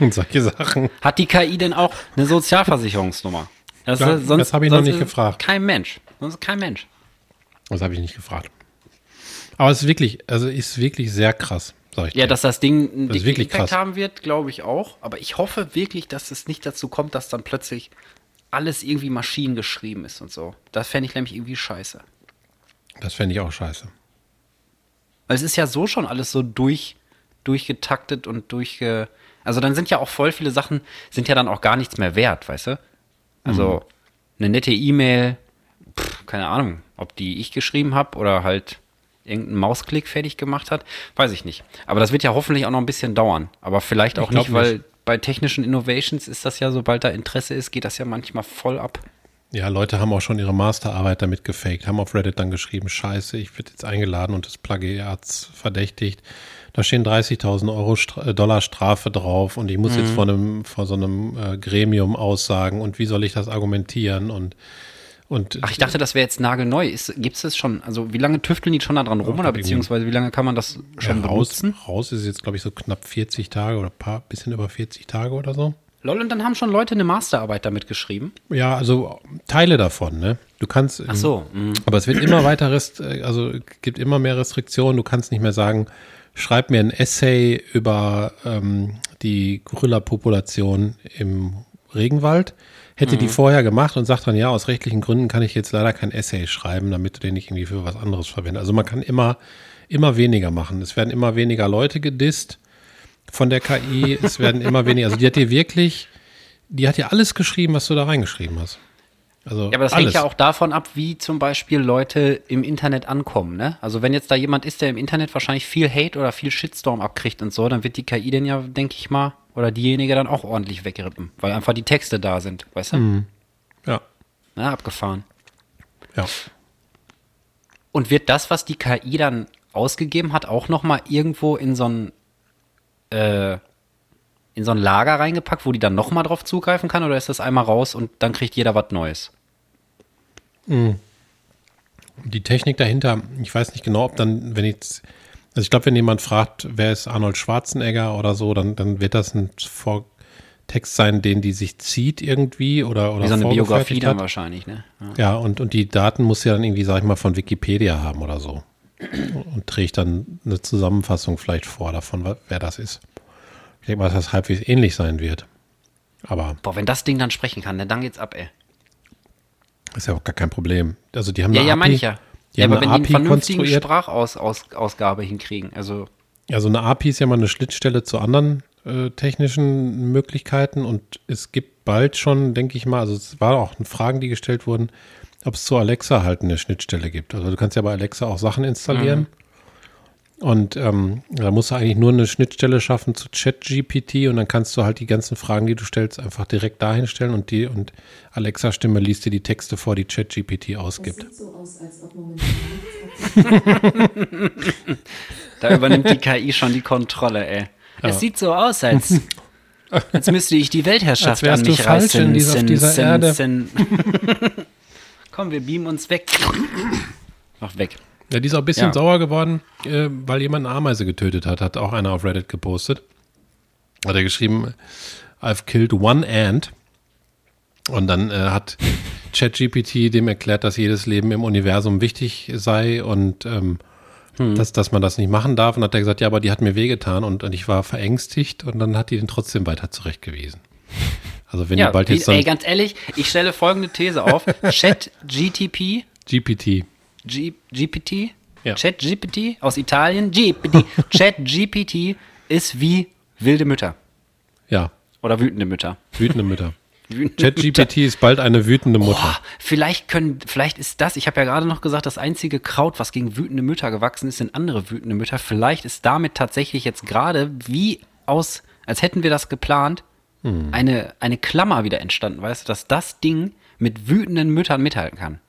Und solche Sachen. Hat die KI denn auch eine Sozialversicherungsnummer? Das, Ja, sonst, das hab ich noch nicht gefragt. Kein Mensch. Sonst kein Mensch. Das habe ich nicht gefragt. Aber es ist wirklich, also ist wirklich sehr krass, sag ich Ja, dir. dass das Ding einen Das ist dicken wirklich Impact krass. haben wird, glaube ich auch. Aber ich hoffe wirklich, dass es nicht dazu kommt, dass dann plötzlich alles irgendwie maschinengeschrieben ist und so. Das fände ich nämlich irgendwie scheiße. Das fände ich auch scheiße. Weil es ist ja so schon alles so durch, durchgetaktet und durchge. Also dann sind ja auch voll viele Sachen, sind ja dann auch gar nichts mehr wert, weißt du? Also eine nette E-Mail, keine Ahnung, ob die ich geschrieben habe oder halt irgendein Mausklick fertig gemacht hat, weiß ich nicht. Aber das wird ja hoffentlich auch noch ein bisschen dauern. Aber vielleicht auch glaub nicht, weil nicht. bei technischen Innovations ist das ja, sobald da Interesse ist, geht das ja manchmal voll ab. Ja, Leute haben auch schon ihre Masterarbeit damit gefaked, haben auf Reddit dann geschrieben, scheiße, ich werde jetzt eingeladen und des Plagiats verdächtigt. Da stehen 30.000 Euro Stra äh, Dollar Strafe drauf und ich muss Mhm. jetzt vor, einem, vor so einem äh, Gremium aussagen und wie soll ich das argumentieren und, und Ach, ich dachte, das wäre jetzt nagelneu. Gibt es das schon? Also wie lange tüfteln die schon da dran rum oder beziehungsweise wie lange kann man das schon ja, raus, benutzen? raus ist jetzt, glaube ich, so knapp 40 Tage oder paar, bisschen über 40 Tage oder so. Lol, und dann haben schon Leute eine Masterarbeit damit geschrieben. Ja, also Teile davon, ne? Du kannst. Ach so. mhm. Aber es wird immer weiter, rest, also gibt immer mehr Restriktionen. Du kannst nicht mehr sagen, schreib mir ein Essay über ähm, die Gorilla-Population im Regenwald, hätte die vorher gemacht und sagt dann, ja, aus rechtlichen Gründen kann ich jetzt leider kein Essay schreiben, damit du den nicht irgendwie für was anderes verwendest. Also man kann immer, immer weniger machen. Es werden immer weniger Leute gedisst von der KI. es werden immer weniger, also die hat dir wirklich, die hat dir alles geschrieben, was du da reingeschrieben hast. Also Ja, aber das alles. hängt ja auch davon ab, wie zum Beispiel Leute im Internet ankommen, ne? Also wenn jetzt da jemand ist, der im Internet wahrscheinlich viel Hate oder viel Shitstorm abkriegt und so, dann wird die KI den ja, denke ich mal, oder diejenige dann auch ordentlich wegrippen, weil einfach die Texte da sind, weißt du? Mhm. Ja, Na, abgefahren. ja. Und wird das, was die KI dann ausgegeben hat, auch noch mal irgendwo in so ein äh, in so ein Lager reingepackt, wo die dann noch mal drauf zugreifen kann, oder ist das einmal raus und dann kriegt jeder was Neues? Die Technik dahinter, ich weiß nicht genau, ob dann, wenn jetzt, also ich glaube, wenn jemand fragt, wer ist Arnold Schwarzenegger oder so, dann, dann wird das ein Vor Text sein, den die sich zieht irgendwie oder, oder Wie so eine Biografie dann hat. wahrscheinlich, ne? Ja. Ja, und, und die Daten muss ja dann irgendwie, sag ich mal, von Wikipedia haben oder so. Und trägt dann eine Zusammenfassung vielleicht vor davon, wer das ist. Ich denke mal, dass das halbwegs ähnlich sein wird. Aber Boah, wenn das Ding dann sprechen kann, ne, dann geht's ab, ey. ist ja auch gar kein Problem. Also die haben Ja, eine ja, API, meine ich ja. Die Ja, aber wenn eine die API vernünftigen konstruiert. Sprachausgabe hinkriegen, also Also eine API ist ja mal eine Schnittstelle zu anderen äh, technischen Möglichkeiten und es gibt bald schon, denke ich mal, also es waren auch Fragen, die gestellt wurden, ob es zu Alexa halt eine Schnittstelle gibt. Also du kannst ja bei Alexa auch Sachen installieren. Und ähm, da musst du eigentlich nur eine Schnittstelle schaffen zu ChatGPT und dann kannst du halt die ganzen Fragen, die du stellst, einfach direkt dahin stellen und die und Alexa-Stimme liest dir die Texte vor, die ChatGPT Das ausgibt. sieht so aus, als ob momentan [LAUGHS] da übernimmt die KI schon die Kontrolle, ey. Es sieht so aus, als, [LAUGHS] als müsste ich die Weltherrschaft Als wärst an du mich falsch reißen. in dieser- auf Sin, dieser sin, Erde. sin. [LAUGHS] Komm, wir beamen uns weg. Mach weg. Ja, die ist auch ein bisschen Ja. sauer geworden, äh, weil jemand eine Ameise getötet hat, hat auch einer auf Reddit gepostet. Hat er geschrieben, I've killed one ant. Und dann äh, hat ChatGPT dem erklärt, dass jedes Leben im Universum wichtig sei und ähm, dass, dass man das nicht machen darf. Und hat er gesagt, ja, aber die hat mir wehgetan und, und ich war verängstigt und dann hat die den trotzdem weiter zurechtgewiesen. Also wenn Ja, die bald jetzt so ey, ganz ehrlich, ich stelle folgende These auf. [LAUGHS] Chat GTP, GPT, G, GPT, Ja. Chat GPT aus Italien, GPT, Chat GPT ist wie wilde Mütter ja, oder wütende Mütter. wütende Mütter. [LAUGHS] ChatGPT ist bald eine wütende Mutter. Boah, vielleicht können, vielleicht ist das, ich habe ja gerade noch gesagt, das einzige Kraut, was gegen wütende Mütter gewachsen ist, sind andere wütende Mütter. Vielleicht ist damit tatsächlich jetzt gerade wie aus, als hätten wir das geplant, Hm. eine, eine Klammer wieder entstanden, weißt du, dass das Ding mit wütenden Müttern mithalten kann.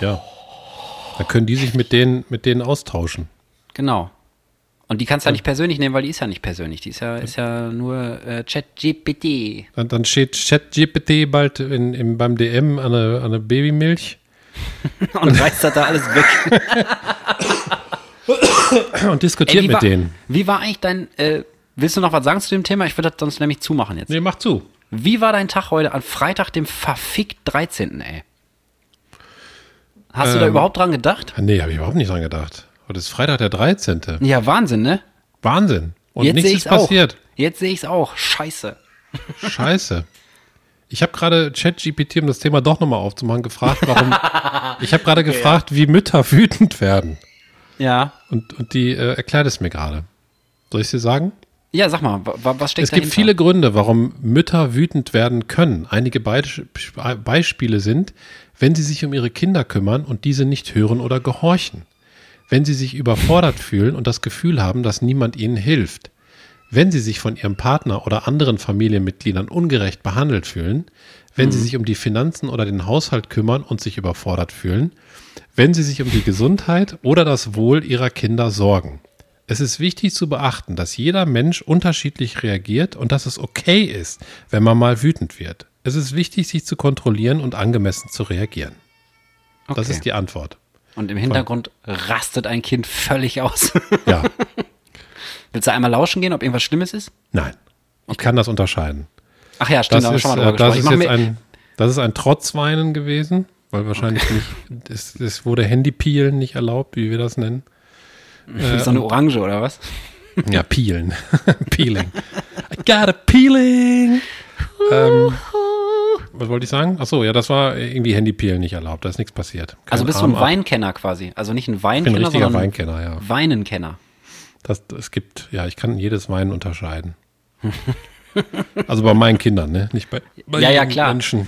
Ja. Da können die sich mit denen, mit denen austauschen. Genau. Und die kannst du ja nicht persönlich nehmen, weil die ist ja nicht persönlich. Die ist ja, ist ja nur äh, ChatGPT. Dann, dann steht ChatGPT bald in, im, beim DM an eine, an eine Babymilch [LAUGHS] Und reißt da alles weg. [LAUGHS] und diskutiert wie mit war, denen. Wie war eigentlich dein, äh, willst du noch was sagen zu dem Thema? Ich würde das sonst nämlich zumachen jetzt. Nee, mach zu. Wie war dein Tag heute an Freitag, dem verfickt 13., ey? Hast du da Ähm. überhaupt dran gedacht? Nee, habe ich überhaupt nicht dran gedacht. Heute ist Freitag der 13. Ja, Wahnsinn, ne? Wahnsinn. Und Jetzt nichts sehe ist auch. passiert. Jetzt sehe ich's auch. Scheiße. Scheiße. Ich habe gerade ChatGPT, um das Thema doch nochmal aufzumachen, gefragt, warum. [LAUGHS] ich habe gerade gefragt, wie Mütter wütend werden. Ja. Und, und die äh, erklärt es mir gerade. Soll ich sie sagen? Ja, sag mal, wa- wa- was steckt Es gibt dahinter? viele Gründe, warum Mütter wütend werden können. Einige Beisp Beispiele sind, wenn sie sich um ihre Kinder kümmern und diese nicht hören oder gehorchen. Wenn sie sich überfordert fühlen und das Gefühl haben, dass niemand ihnen hilft. Wenn sie sich von ihrem Partner oder anderen Familienmitgliedern ungerecht behandelt fühlen. Wenn sie sich um die Finanzen oder den Haushalt kümmern und sich überfordert fühlen. Wenn sie sich um die Gesundheit oder das Wohl ihrer Kinder sorgen. Es ist wichtig zu beachten, dass jeder Mensch unterschiedlich reagiert und dass es okay ist, wenn man mal wütend wird. Es ist wichtig, sich zu kontrollieren und angemessen zu reagieren. Das Okay. ist die Antwort. Und im Hintergrund rastet ein Kind völlig aus. [LAUGHS] Ja, Willst du einmal lauschen gehen, ob irgendwas Schlimmes ist? nein. Ich kann das unterscheiden. Ach ja, stimmt, Das ist, schon mal äh, das ist jetzt ein, das ist ein Trotzweinen gewesen, weil wahrscheinlich nicht, es, es wurde Handypeelen nicht erlaubt, wie wir das nennen. Wie so eine Orange oder was? Ja, peelen. [LAUGHS] Peeling. I got a peeling. ähm, was wollte ich sagen? Achso, ja, das war irgendwie Handypeel nicht erlaubt, da ist nichts passiert. Kein Also bist du Arm ein ab. Weinkenner quasi. Also nicht ein Ich bin ein Weinkenner, richtiger Weinkenner, ja. Weinenkenner. Das, es gibt, ja, ich kann jedes Wein unterscheiden. [LAUGHS] also bei meinen Kindern, ne? Nicht bei, bei Ja, ja, klar. Menschen.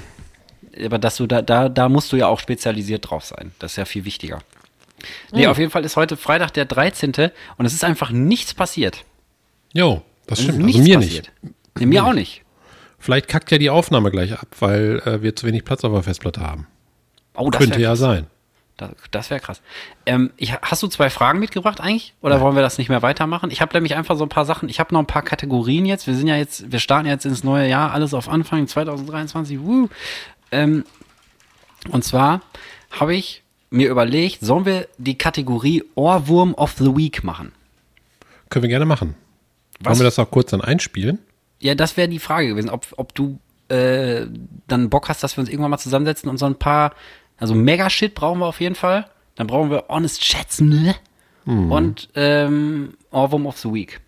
Aber dass du da, da, da musst du ja auch spezialisiert drauf sein. Das ist ja viel wichtiger. Nee, Hm. auf jeden Fall ist heute Freitag der 13. und es ist einfach nichts passiert. Jo, das stimmt. Also mir passiert. nicht. Nee, mir auch nicht. Vielleicht kackt ja die Aufnahme gleich ab, weil äh, wir zu wenig Platz auf der Festplatte haben. Oh, das Könnte ja krass. sein. Das, das wäre krass. Ähm, ich, hast du zwei Fragen mitgebracht eigentlich? Oder wollen wir das nicht mehr weitermachen? Ich habe nämlich einfach so ein paar Sachen. Ich habe noch ein paar Kategorien jetzt. Wir sind ja jetzt, wir starten jetzt ins neue Jahr, alles auf Anfang 2023. Woo. Ähm, und zwar habe ich mir überlegt, sollen wir die Kategorie Ohrwurm of the Week machen? Können wir gerne machen. Was? Wollen wir das auch kurz dann einspielen? Ja, das wäre die Frage gewesen, ob, ob du äh, dann Bock hast, dass wir uns irgendwann mal zusammensetzen und so ein paar, also Mega-Shit brauchen wir auf jeden Fall. Dann brauchen wir Honest Schätzen ne? und ähm, Ohrwurm of the Week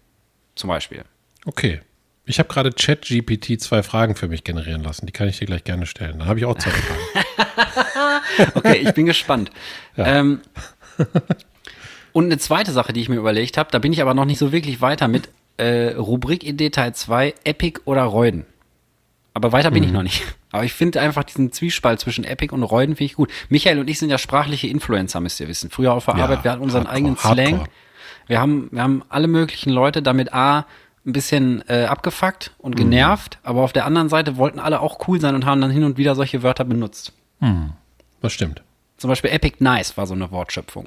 zum Beispiel. Okay. Ich habe gerade ChatGPT zwei Fragen für mich generieren lassen. Die kann ich dir gleich gerne stellen. Da habe ich auch zwei Fragen. [LAUGHS] Okay, ich bin gespannt. Ähm, und eine zweite Sache, die ich mir überlegt habe, da bin ich aber noch nicht so wirklich weiter mit äh, Rubrikidee Teil 2, Epic oder Reuden. Aber weiter Mhm. bin ich noch nicht. Aber ich finde einfach diesen Zwiespalt zwischen Epic und Reuden finde ich gut. Michael und ich sind ja sprachliche Influencer, müsst ihr wissen. Früher auf der Ja, Arbeit, wir hatten unseren hardcore, eigenen Slang. hardcore. Wir haben, wir haben alle möglichen Leute damit A, ein bisschen äh, abgefuckt und genervt, Mhm. aber auf der anderen Seite wollten alle auch cool sein und haben dann hin und wieder solche Wörter benutzt. Das stimmt. Zum Beispiel Epic Nice war so eine Wortschöpfung.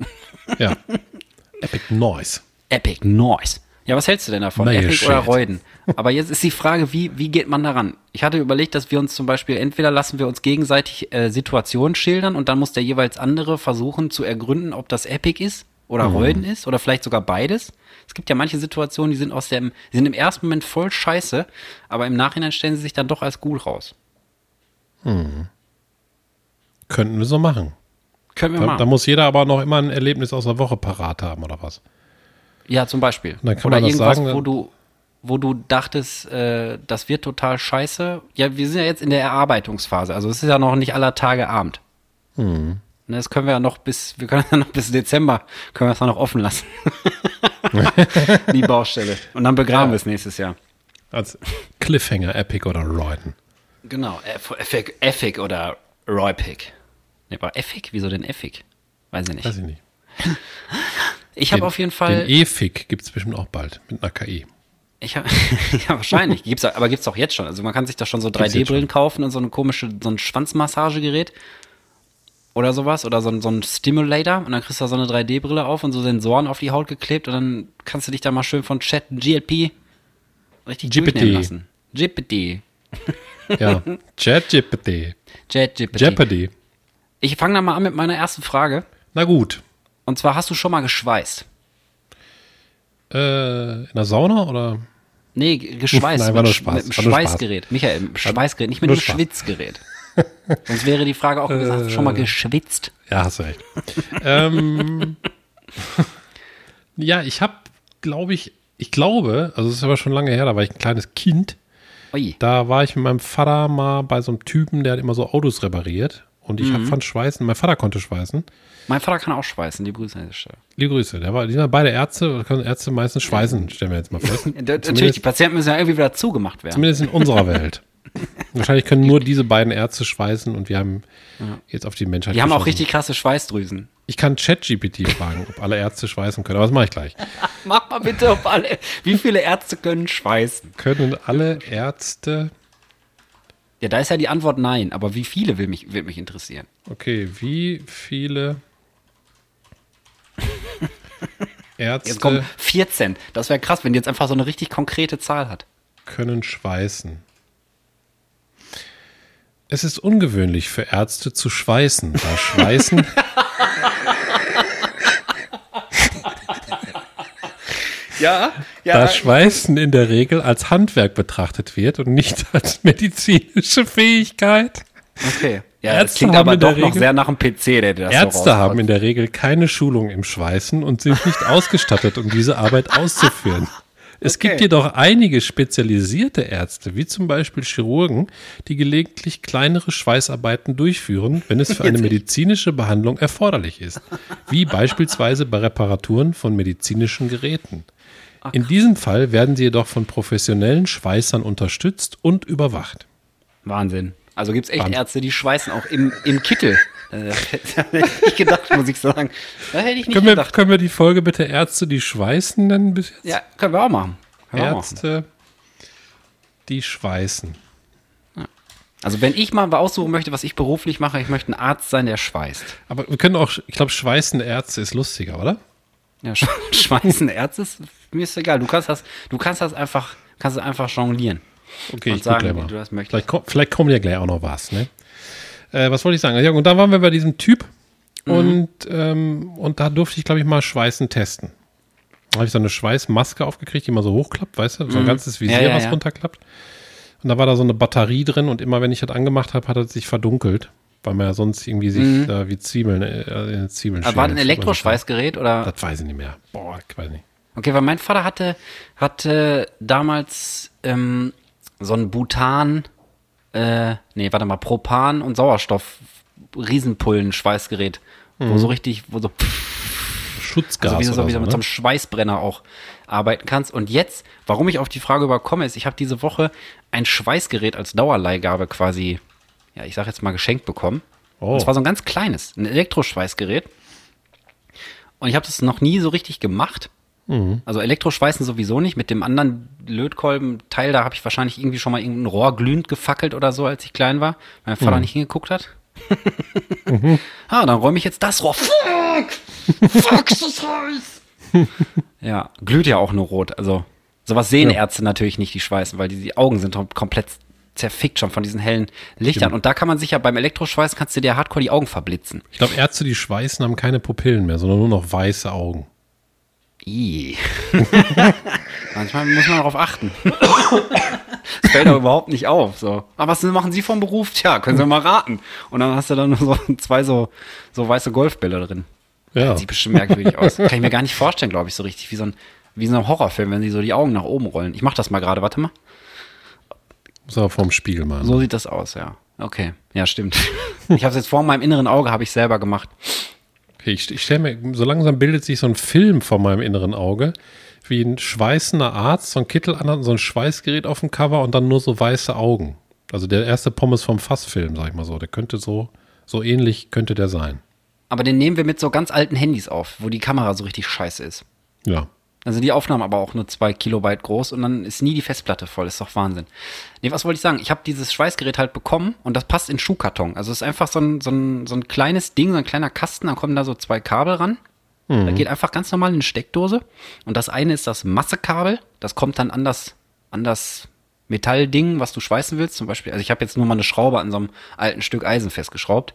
Ja. [LAUGHS] Epic Noise. Epic Noise. Ja, was hältst du denn davon? Epic shit. oder Reuden? Aber jetzt ist die Frage, wie, wie geht man daran? Ich hatte überlegt, dass wir uns zum Beispiel, entweder lassen wir uns gegenseitig äh, Situationen schildern und dann muss der jeweils andere versuchen zu ergründen, ob das Epic ist oder Mhm. Reuden ist oder vielleicht sogar beides. Es gibt ja manche Situationen, die sind aus dem, sind im ersten Moment voll scheiße, aber im Nachhinein stellen sie sich dann doch als gut raus. Könnten wir so machen. Können wir Da, machen. da muss jeder aber noch immer ein Erlebnis aus der Woche parat haben, oder was? Ja, zum Beispiel. Dann kann Oder man das irgendwas, sagen, wo du, wo du dachtest, äh, das wird total scheiße. Ja, wir sind ja jetzt in der Erarbeitungsphase. Also es ist ja noch nicht aller Tage Abend. Hm. Ne, Das können wir ja noch bis, wir können [LAUGHS] ja noch bis Dezember, können wir es ja noch offen lassen. [LAUGHS] Die Baustelle. Und dann begraben wir es nächstes Jahr. Als Cliffhanger, Epic oder Reuden. Genau. Eff- Epic, Epic oder Roypic. Ne, war Epic? Wieso denn Epic? Weiß ich nicht. Weiß ich nicht. Ich habe auf jeden Fall. Den E-Fic gibt es bestimmt auch bald mit einer KI. Ich hab, [LAUGHS] ja, wahrscheinlich. Gibt's, aber gibt's auch jetzt schon. Also man kann sich da schon so Gibt's jetzt 3D-Brillen schon. kaufen und so eine komische, so ein Schwanzmassagegerät oder sowas oder so ein, so ein Stimulator und dann kriegst du da so eine 3D-Brille auf und so Sensoren auf die Haut geklebt und dann kannst du dich da mal schön von Chat GLP richtig GPT. lassen. GPT. [LAUGHS] Ja. ChatGPT. Chat GPT. Jeopardy. Ich fange da mal an mit meiner ersten Frage. Na gut. Und zwar, hast du schon mal geschweißt? Äh, in der Sauna oder? Nee, geschweißt. [LAUGHS] Nein, war mit, nur Spaß, mit einem war nur Spaß. Schweißgerät. Michael, mit Schweißgerät, nicht mit Spaß. Schwitzgerät. Sonst wäre die Frage auch hast du schon mal geschwitzt? Ja, hast du recht. ähm, [LAUGHS] ja, ich habe, glaube ich, ich glaube, also es ist aber schon lange her, da war ich ein kleines Kind. Ui. Da war ich mit meinem Vater mal bei so einem Typen, der hat immer so Autos repariert. Und ich Mhm. hab fand Schweißen, mein Vater konnte schweißen. Mein Vater kann auch schweißen, die Grüße an dieser Stelle. Liebe Grüße. Der war, die sind beide Ärzte, da können Ärzte meistens schweißen, stellen wir jetzt mal fest. [LAUGHS] Natürlich, die Patienten müssen ja irgendwie wieder zugemacht werden. zumindest in unserer Welt. Wahrscheinlich können nur diese beiden Ärzte schweißen und wir haben jetzt auf die Menschheit Die haben auch richtig krasse Schweißdrüsen. Ich kann ChatGPT fragen, ob alle Ärzte schweißen können, aber das mache ich gleich. [LAUGHS] Mach mal bitte auf alle. Wie viele Ärzte können schweißen? Können alle Ärzte, Ja, da ist ja die Antwort nein, aber wie viele will mich, wird mich interessieren. okay, wie viele [LAUGHS] Jetzt Ärzte kommen 14. Das wäre krass, wenn die jetzt einfach so eine richtig konkrete Zahl hat. können schweißen? Es ist ungewöhnlich für Ärzte zu schweißen, da Schweißen [LAUGHS] Ja, Da Schweißen in der Regel als Handwerk betrachtet wird und nicht [LAUGHS] als medizinische Fähigkeit. Okay. Ja, das Ärzte klingt haben aber in der doch noch Regel- sehr nach einem PC, der dir das so Ärzte haben raushaut. in der Regel keine Schulung im Schweißen und sind nicht ausgestattet, um diese Arbeit auszuführen. [LAUGHS] Es Okay. gibt jedoch einige spezialisierte Ärzte, wie zum Beispiel Chirurgen, die gelegentlich kleinere Schweißarbeiten durchführen, wenn es für eine medizinische Behandlung erforderlich ist, wie beispielsweise bei Reparaturen von medizinischen Geräten. In diesem Fall werden sie jedoch von professionellen Schweißern unterstützt und überwacht. Wahnsinn. Also gibt es echt. Ärzte, die schweißen auch im, im Kittel. Äh, hätte [LAUGHS] ich nicht gedacht, muss ich sagen. Das hätte ich nicht Können wir, gedacht. können wir die Folge bitte Ärzte, die schweißen nennen bis jetzt? Ja, können wir auch machen. Können wir auch machen. Ärzte, die schweißen. Also wenn ich mal aussuchen möchte, was ich beruflich mache, ich möchte ein Arzt sein, der schweißt. Aber wir können auch, ich glaube, schweißende Ärzte ist lustiger, oder? Ja, [LAUGHS] sch schweißen Ärzte ist mir ist egal. Du kannst das, du kannst das einfach, kannst einfach jonglieren. Okay, ich sagen, gleich mal. du das möchtest. Vielleicht, vielleicht kommt ja gleich auch noch was, ne? Äh, was wollte ich sagen? Ja, und da waren wir bei diesem Typ Mhm. und, ähm, und da durfte ich, glaube ich, mal Schweißen testen. Da habe ich so eine Schweißmaske aufgekriegt, die mal so hochklappt, weißt du? So ein ganzes Visier, Mhm. Ja, ja, was ja. runterklappt. Und da war da so eine Batterie drin und immer wenn ich das angemacht habe, hat es sich verdunkelt, weil man ja sonst irgendwie sich da wie Zwiebeln, äh, in Zwiebeln Mhm. Aber war das ein. Elektroschweißgerät oder? Das weiß ich nicht mehr. Boah, ich weiß nicht. Okay, weil mein Vater hatte, hatte damals ähm, so ein Butan, äh, nee, warte mal, Propan und Sauerstoff Riesenpullen-Schweißgerät, wo so richtig, wo so, Schutzgas also wie du so, oder wie du so, mit ne? so einem Schweißbrenner auch arbeiten kannst. Und jetzt, warum ich auf die Frage überkomme, ist, ich habe diese Woche ein Schweißgerät als Dauerleihgabe quasi, ja, ich sag jetzt mal geschenkt bekommen. Oh. Und zwar so ein ganz kleines, ein Elektroschweißgerät. Und ich habe das noch nie so richtig gemacht. Mhm. Also Elektroschweißen sowieso nicht. Mit dem anderen Lötkolben-Teil, da habe ich wahrscheinlich irgendwie schon mal irgendein Rohr glühend gefackelt oder so, als ich klein war. Weil mein Vater nicht hingeguckt hat. [LAUGHS] Ah, dann räume ich jetzt das Rohr. Fuck! Fuck, das [LAUGHS] heiß! ja, glüht ja auch nur rot. Also, sowas sehen Ärzte natürlich nicht, die schweißen, weil die, die Augen sind kom- komplett zerfickt schon von diesen hellen Lichtern. Und da kann man sich ja beim Elektroschweiß, kannst du dir hardcore die Augen verblitzen. Ich glaube, Ärzte, die schweißen, haben keine Pupillen mehr, sondern nur noch weiße Augen. [LAUGHS] Manchmal muss man darauf achten. Das fällt auch überhaupt nicht auf. So. Aber was machen Sie vom Beruf? Tja, können Sie mal raten. Und dann hast du dann nur so [LAUGHS] zwei so, so weiße Golfbälle drin. Ja. Sieht bestimmt merkwürdig aus. Kann ich mir gar nicht vorstellen, glaube ich, so richtig. Wie so ein, wie so ein Horrorfilm, wenn sie so die Augen nach oben rollen. Ich mach das mal gerade, warte mal. Aber vorm Spiegel machen. So sieht das aus, ja. Okay, ja, stimmt. [LAUGHS] Ich habe es jetzt vor meinem inneren Auge, habe ich selber gemacht. Ich, ich stelle mir, so langsam bildet sich so ein Film vor meinem inneren Auge, wie ein schweißender Arzt, so ein Kittel an, so ein Schweißgerät auf dem Cover und dann nur so weiße Augen. Also der erste Pommes vom Fassfilm, sag ich mal so. Der könnte so, so ähnlich könnte der sein. Aber den nehmen wir mit so ganz alten Handys auf, wo die Kamera so richtig scheiße ist. Ja. Also die Aufnahmen aber auch nur zwei Kilobyte groß und dann ist nie die Festplatte voll. Ist doch Wahnsinn. Nee, was wollte ich sagen? Ich habe dieses Schweißgerät halt bekommen und das passt in Schuhkarton. Also es ist einfach so ein, so, ein, so ein kleines Ding, so ein kleiner Kasten, dann kommen da so zwei Kabel ran. Da geht einfach ganz normal in eine Steckdose. Und das eine ist das Massekabel. Das kommt dann an das, an das Metallding, was du schweißen willst. Zum Beispiel, also ich habe jetzt nur mal eine Schraube an so einem alten Stück Eisen festgeschraubt.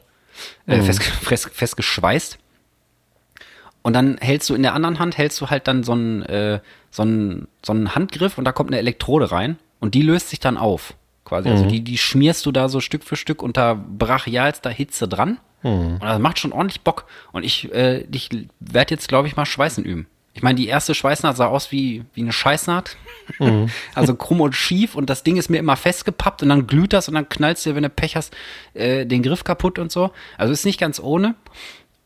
Äh, fest, fest, festgeschweißt. Und dann hältst du in der anderen Hand, hältst du halt dann so einen, äh, so einen, so einen Handgriff und da kommt eine Elektrode rein und die löst sich dann auf. Quasi. Also die, die schmierst du da so Stück für Stück unter brachialster Hitze dran. Und das macht schon ordentlich Bock. Und ich, äh, ich werde jetzt, glaube ich, mal Schweißen üben. Ich meine, die erste Schweißnaht sah aus wie, wie eine Scheißnaht. [LAUGHS] also krumm und schief und das Ding ist mir immer festgepappt und dann glüht das und dann knallst du, wenn du Pech hast, äh, den Griff kaputt und so. Also ist nicht ganz ohne,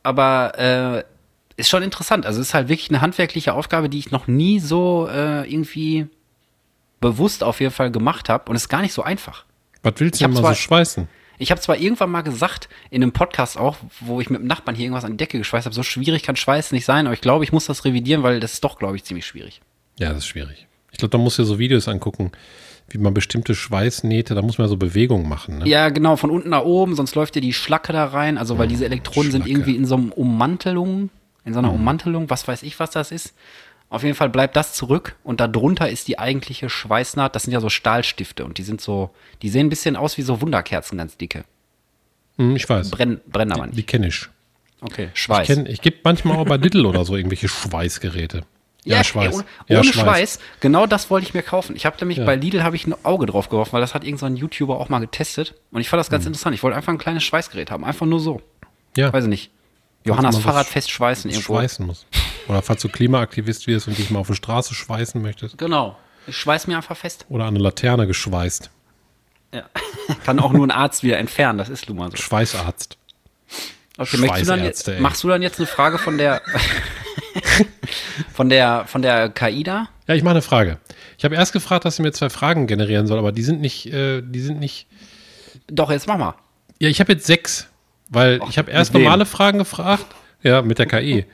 aber äh, ist schon interessant. Also ist halt wirklich eine handwerkliche Aufgabe, die ich noch nie so äh, irgendwie bewusst auf jeden Fall gemacht habe und ist gar nicht so einfach. Was willst du denn mal so zwar- schweißen? Ich habe zwar irgendwann mal gesagt, in einem Podcast auch, wo ich mit dem Nachbarn hier irgendwas an die Decke geschweißt habe, so schwierig kann Schweiß nicht sein, aber ich glaube, ich muss das revidieren, weil das ist doch, glaube ich, ziemlich schwierig. Ja, das ist schwierig. Ich glaube, da musst du dir so Videos angucken, wie man bestimmte Schweißnähte, da muss man so Bewegungen machen. Ne? Ja, genau, von unten nach oben, sonst läuft dir die Schlacke da rein, also weil diese Elektroden sind Schlacke. irgendwie in so einem Ummantelung, in so einer Ummantelung, was weiß ich, was das ist. Auf jeden Fall bleibt das zurück und darunter ist die eigentliche Schweißnaht, das sind ja so Stahlstifte und die sind so, die sehen ein bisschen aus wie so Wunderkerzen, ganz dicke. Hm, ich weiß. Brennen, brennen aber Die nicht. kenne ich. Okay, Ich, Schweiß. kenn, ich gebe manchmal auch bei Lidl oder so irgendwelche Schweißgeräte. [LAUGHS] Ja, ey, Schweiß. ohne ja, ohne Schweiß. Genau das wollte ich mir kaufen. Ich habe nämlich Ja. bei Lidl habe ich ein Auge drauf geworfen, weil das hat irgendein so ein YouTuber auch mal getestet. Und ich fand das Mhm. ganz interessant. Ich wollte einfach ein kleines Schweißgerät haben. Einfach nur so. Ja, Weiß ich nicht. Johannas Fahrrad festschweißen irgendwo. schweißen muss. Oder falls du Klimaaktivist wirst und dich mal auf die Straße schweißen möchtest. Genau. Ich schweiß mir einfach fest. Oder an eine Laterne geschweißt. Ja. [LAUGHS] Kann auch nur ein Arzt wieder entfernen, das ist nun mal so. Schweißarzt. Okay, du dann ey. machst du dann jetzt eine Frage von der [LAUGHS] von der von der KI da? Ja, ich mache eine Frage. Ich habe erst gefragt, dass sie mir zwei Fragen generieren soll, aber die sind nicht, äh, die sind nicht. Doch, jetzt mach mal. Ja, ich habe jetzt sechs, weil ich habe erst normale Fragen gefragt. Ja, mit der KI.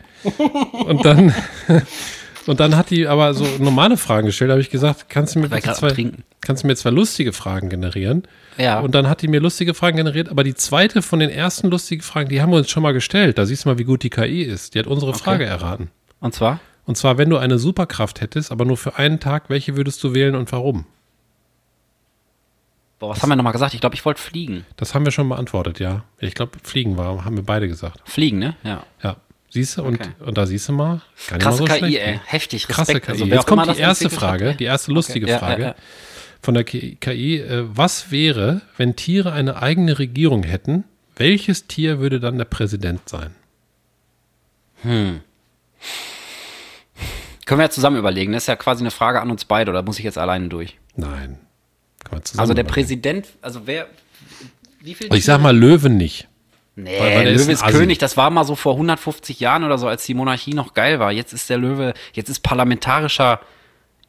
und dann [LAUGHS] und dann hat die aber so normale Fragen gestellt. Da habe ich gesagt, kannst du mir zwei, Trinken. kannst du mir zwei lustige Fragen generieren? Ja. Und dann hat die mir lustige Fragen generiert, aber die zweite von den ersten lustigen Fragen, die haben wir uns schon mal gestellt. Da siehst du mal, wie gut die KI ist. Die hat unsere Frage erraten. Und zwar? Und zwar, wenn du eine Superkraft hättest, aber nur für einen Tag, welche würdest du wählen und warum? Boah, was haben wir nochmal gesagt? Ich glaube, ich wollte fliegen. Das haben wir schon beantwortet, ja. Ich glaube, Fliegen war, haben wir beide gesagt. Fliegen, ne? Ja. Ja. Siehst du, und, Okay. und da siehst du mal. Gar nicht Krasse mal so KI, schlecht, ey. ne? Heftig, Krasse Respekt. KI. Also, Jetzt kommt die das erste hat, Frage, ey. die erste lustige Okay, ja, Frage ja, ja. von der Ki-. Äh, was wäre, wenn Tiere eine eigene Regierung hätten? Welches Tier würde dann der Präsident sein? Können wir ja zusammen überlegen. Das ist ja quasi eine Frage an uns beide, oder muss ich jetzt alleine durch? Nein. Also der. Präsident, also wer, wie viel? Ich sag mal Löwen nicht. nee, weil- weil der Löwe ist Assi. König, das war mal so vor 150 Jahren oder so, als die Monarchie noch geil war. Jetzt ist der Löwe, jetzt ist parlamentarischer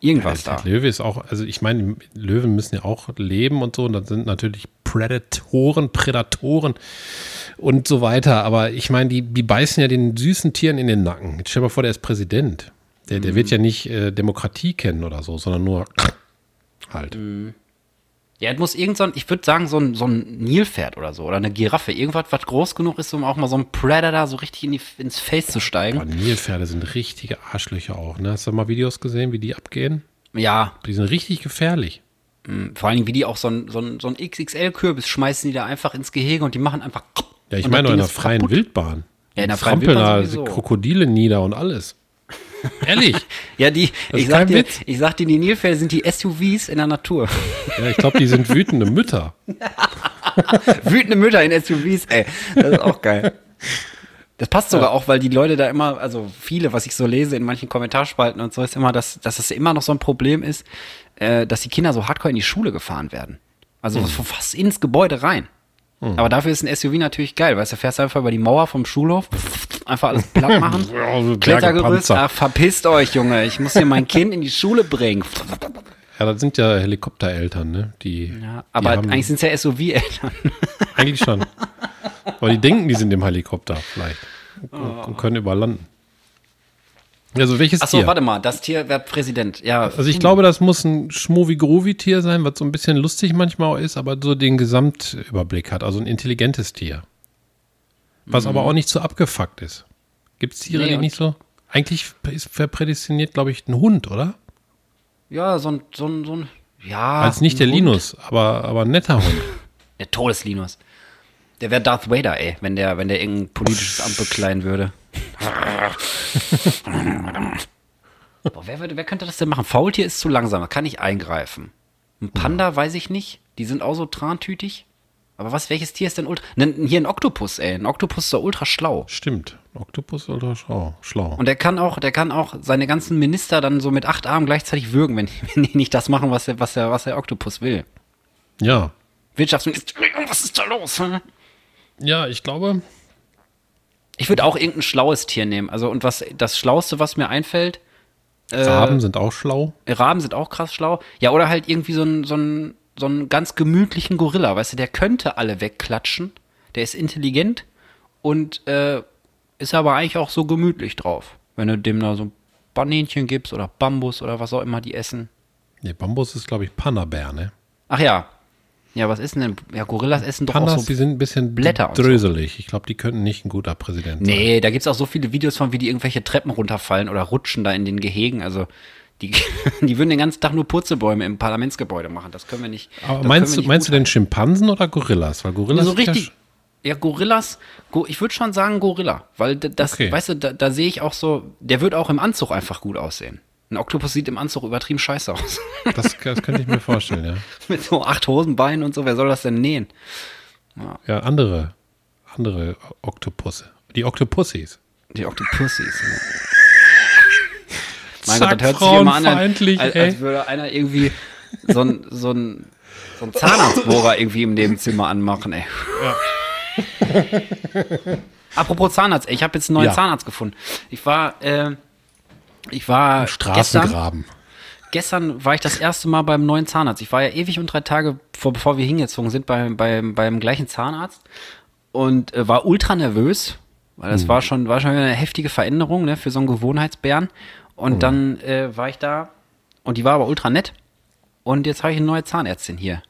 irgendwas Der da. Löwe ist auch, also ich meine, Löwen müssen ja auch leben und so, und das sind natürlich Prädatoren, Prädatoren und so weiter. Aber ich meine, die, die beißen ja den süßen Tieren in den Nacken. Jetzt stell dir mal vor, der ist Präsident. Der, Mhm. der wird ja nicht äh, Demokratie kennen oder so, sondern nur halt. Mhm. Ja, es muss irgend so ein, ich würde sagen, so ein, so ein Nilpferd oder so, oder eine Giraffe. Irgendwas, was groß genug ist, um auch mal so ein Predator so richtig in die, ins Face zu Aber steigen. Nilpferde sind richtige Arschlöcher auch. Ne? Hast du mal Videos gesehen, wie die abgehen? Ja, Die sind richtig gefährlich. vor allen Dingen, wie die auch so ein, so ein, so ein XXL-Kürbis schmeißen die da einfach ins Gehege und die machen einfach. Ja, ich meine in der freien kaputt. Wildbahn. Ja, in der Die freien Wildbahn da. Krokodile nieder und alles. Ehrlich. Ja, die, Das ich sag, dir, Witz. ich sag dir, die Nilpferde sind die SUVs in der Natur. Ja, ich glaube, die sind wütende Mütter. [LAUGHS] Wütende Mütter in SUVs, ey. Das ist auch geil. Das passt sogar auch, weil die Leute da immer, also viele, was ich so lese in manchen Kommentarspalten und so, ist immer, dass, dass es immer noch so ein Problem ist, äh, dass die Kinder so hardcore in die Schule gefahren werden. Also so fast ins Gebäude rein. Aber dafür ist ein SUV natürlich geil, weißt du, fährst einfach über die Mauer vom Schulhof, einfach alles platt machen. [LAUGHS] Klettergerüst, ach, verpisst euch, Junge, ich muss hier mein Kind in die Schule bringen. Ja, das sind ja Helikoptereltern, ne? Die, Ja, die aber haben, eigentlich sind es ja SUV-Eltern. eigentlich schon. Aber die denken, die sind im Helikopter vielleicht und, und können überlanden. Also welches Achso, Tier? warte mal, das Tier wäre Präsident. Ja, Also ich glaube, das muss ein Schmovi-Grovi-Tier sein, was so ein bisschen lustig manchmal auch ist, aber so den Gesamtüberblick hat. Also ein intelligentes Tier. Was aber auch nicht so abgefuckt ist. Gibt es Tiere, Nee, die nicht so... Eigentlich ist verprädestiniert, glaube ich, ein Hund, oder? ja, so ein, so ein, so ein, ja. Als nicht der Hund. Linus, aber, aber ein netter Hund. [LAUGHS] Der Todeslinus. Der wäre Darth Vader, ey, wenn der, wenn der irgendein politisches Amt bekleiden würde. Boah, wer, würde, wer könnte das denn machen? Faultier ist zu langsam, da kann ich eingreifen. Ein Panda weiß ich nicht. Die sind auch so trantütig. Aber was, welches Tier ist denn ultra. Ne, hier ein Oktopus, ey. Ein Oktopus ist doch ultra schlau. Stimmt. Oktopus ist ultra schlau. schlau. Und der kann auch, der kann auch seine ganzen Minister dann so mit acht Armen gleichzeitig würgen, wenn, [LAUGHS] wenn die nicht das machen, was der, was der, was der Oktopus will. ja. Wirtschaftsministerium, was ist da los? hä? Ja, ich glaube, Ich würde auch irgendein schlaues Tier nehmen. Also, und was das Schlauste, was mir einfällt, Äh, Raben sind auch schlau. Raben sind auch krass schlau. Ja, oder halt irgendwie so ein, so ein, so einen ganz gemütlichen Gorilla, weißt du, der könnte alle wegklatschen. Der ist intelligent und äh, ist aber eigentlich auch so gemütlich drauf. Wenn du dem da so Bananchen gibst oder Bambus oder was auch immer die essen. Nee, Bambus ist, glaube ich, Pannerbär, ne? Ach ja. Ja, was ist denn? Ja, Gorillas essen doch Pandas, auch so. die sind ein bisschen Blätter und so. dröselig. Ich glaube, die könnten nicht ein guter Präsident sein. Nee, da gibt's auch so viele Videos von, wie die irgendwelche Treppen runterfallen oder rutschen da in den Gehegen. Also die, [LAUGHS] die würden den ganzen Tag nur Purzelbäume im Parlamentsgebäude machen. Das können wir nicht. Aber meinst wir du, nicht meinst du denn Schimpansen oder Gorillas? Weil Gorillas so richtig. Ja, Gorillas, Go, ich würde schon sagen Gorilla, weil das, Okay. weißt du, da, da sehe ich auch so, der wird auch im Anzug einfach gut aussehen. Ein Oktopus sieht im Anzug übertrieben scheiße aus. [LAUGHS] Das, das könnte ich mir vorstellen, ja. [LAUGHS] Mit so acht Hosenbeinen und so, wer soll das denn nähen? Ja, andere, andere Oktopusse. Die Oktopussies. Die Octopussies. [LAUGHS] Mein Zack, Gott, das hört sich immer an, als, als, als würde einer irgendwie so ein, so ein, so ein Zahnarztbohrer irgendwie im Nebenzimmer anmachen, ey. Apropos Zahnarzt, ey, ich habe jetzt einen neuen Ja. Zahnarzt gefunden. Ich war, äh, ich war gestern, Straßengraben. gestern war ich das erste Mal beim neuen Zahnarzt. Ich war ja ewig und drei Tage, vor, bevor wir hingezogen sind, beim, beim, beim gleichen Zahnarzt und äh, war ultra nervös, weil das war schon, war schon eine heftige Veränderung ne, für so einen Gewohnheitsbären. Und dann äh, war ich da und die war aber ultra nett. Und jetzt habe ich eine neue Zahnärztin hier.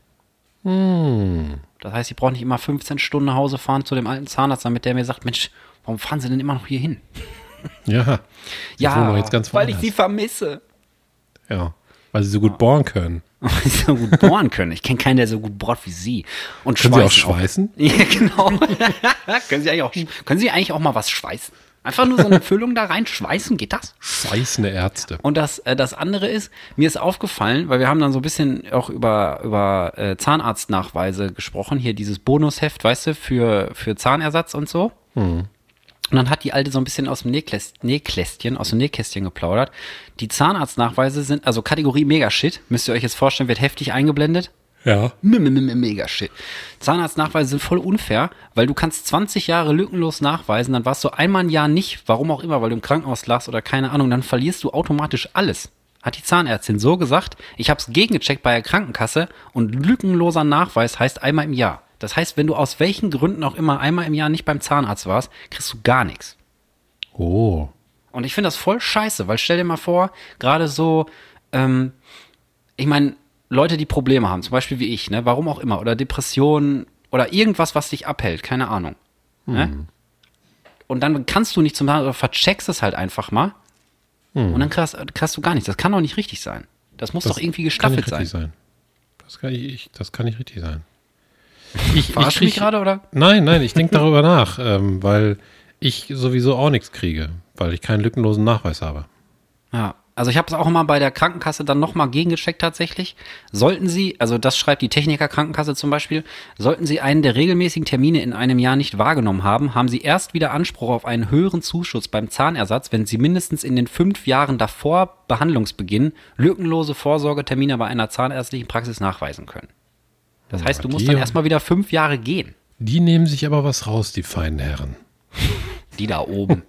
Das heißt, ich brauche nicht immer 15 Stunden nach Hause fahren zu dem alten Zahnarzt, damit der mir sagt, Mensch, warum fahren Sie denn immer noch hier hin? Ja. Ganz weil ich sie vermisse. Ja. Weil sie so gut bohren können. [LAUGHS] Weil sie so gut bohren können. Ich kenne keinen, der so gut bohrt wie sie. Und Können sie auch schweißen schweißen? [LAUGHS] Ja, genau. [LAUGHS] können, sie eigentlich auch, können Sie eigentlich auch mal was schweißen? Einfach nur so eine Füllung da rein schweißen, geht das? Schweißende Ärzte. Und das, äh, das andere ist, mir ist aufgefallen, weil wir haben dann so ein bisschen auch über, über äh, Zahnarztnachweise gesprochen, hier dieses Bonusheft, weißt du, für, für Zahnersatz und so. Und dann hat die Alte so ein bisschen aus dem Nähkäst, Nähkästchen, aus dem Nähkästchen geplaudert. Die Zahnarztnachweise sind, also Kategorie Mega-Shit, müsst ihr euch jetzt vorstellen, wird heftig eingeblendet. Ja. Mega shit. Zahnarztnachweise sind voll unfair, weil du kannst 20 Jahre lückenlos nachweisen, dann warst du einmal ein Jahr nicht, warum auch immer, weil du im Krankenhaus lagst oder keine Ahnung, dann verlierst du automatisch alles. Hat die Zahnärztin so gesagt. Ich habe es gegengecheckt bei der Krankenkasse und lückenloser Nachweis heißt einmal im Jahr. Das heißt, wenn du aus welchen Gründen auch immer einmal im Jahr nicht beim Zahnarzt warst, kriegst du gar nichts. Oh. Und ich finde das voll scheiße, weil stell dir mal vor, gerade so, ähm, ich meine, Leute, die Probleme haben, zum Beispiel wie ich, ne, warum auch immer, oder Depressionen oder irgendwas, was dich abhält, keine Ahnung. Ne? Und dann kannst du nicht zum Zahnarzt oder vercheckst es halt einfach mal und dann kriegst, kriegst du gar nichts. Das kann doch nicht richtig sein. Das muss Das doch irgendwie gestaffelt sein. sein. Das kann, ich, ich, das kann nicht richtig sein. Ich, Verarschst du mich gerade, oder? Nein, nein, ich denke [LAUGHS] darüber nach, ähm, weil ich sowieso auch nichts kriege, weil ich keinen lückenlosen Nachweis habe. Ja, also ich habe es auch immer bei der Krankenkasse dann nochmal gegengecheckt tatsächlich. Sollten Sie, also das schreibt die Techniker Krankenkasse zum Beispiel, sollten Sie einen der regelmäßigen Termine in einem Jahr nicht wahrgenommen haben, haben Sie erst wieder Anspruch auf einen höheren Zuschuss beim Zahnersatz, wenn Sie mindestens in den fünf Jahren davor Behandlungsbeginn lückenlose Vorsorgetermine bei einer zahnärztlichen Praxis nachweisen können. Das heißt, du musst die- dann erstmal wieder fünf Jahre gehen. Die nehmen sich aber was raus, die feinen Herren. [LAUGHS] Die da oben.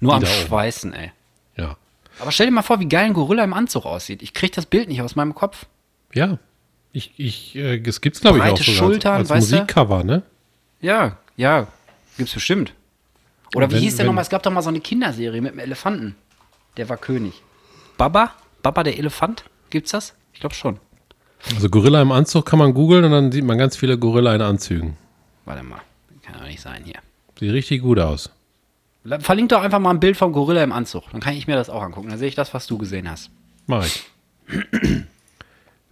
Nur am da oben. Schweißen, ey. Ja. Aber stell dir mal vor, wie geil ein Gorilla im Anzug aussieht. Ich krieg das Bild nicht aus meinem Kopf. Ja. Ich, ich, äh, es gibt's, glaube ich, auch Schultern, als, als weißt du? Musikcover, ne? Ja, ja, gibt's bestimmt. Oder Und wie wenn- hieß der wenn- nochmal? Es gab doch mal so eine Kinderserie mit einem Elefanten. Der war König. Baba? Baba der Elefant? Gibt's das? Ich glaube schon. Also Gorilla im Anzug kann man googeln und dann sieht man ganz viele Gorilla in Anzügen. Warte mal. Kann doch nicht sein hier. Sieht richtig gut aus. Verlink doch einfach mal ein Bild vom Gorilla im Anzug. Dann kann ich mir das auch angucken. Dann sehe ich das, was du gesehen hast. Mach ich.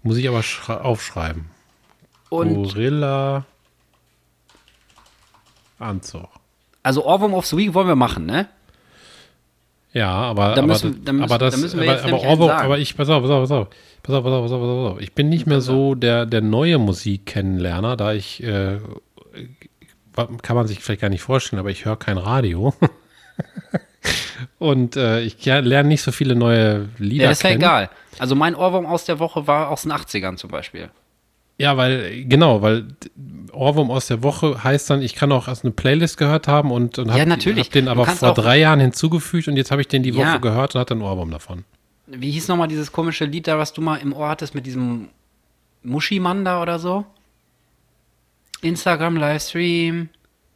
Muss ich aber aufschreiben. Und Gorilla Anzug. also Ohrwurm of the Week wollen wir machen, ne? Ja, aber, Da aber, müssen- da müssen- aber das, da müssen wir aber, jetzt aber, Ohrwurm- sagen. aber ich, pass auf, pass auf, pass auf, pass auf, pass auf, pass auf, pass auf. Ich bin nicht mehr so der, der neue Musik-Kennenlerner, da ich, äh, kann man sich vielleicht gar nicht vorstellen, aber ich höre kein Radio. [LAUGHS] Und äh, ich lerne nicht so viele neue Lieder Ja, das ist ja kennen. egal. Also mein Ohrwurm aus der Woche war aus den 80ern zum Beispiel. Ja, weil, genau, weil Ohrwurm aus der Woche heißt dann, ich kann auch erst eine Playlist gehört haben und, und Ja, hab, den aber vor drei Jahren hinzugefügt und jetzt habe ich den die Woche Ja. gehört und hatte einen Ohrwurm davon. Wie hieß nochmal dieses komische Lied da, was du mal im Ohr hattest mit diesem Muschimann da oder so? Instagram Livestream.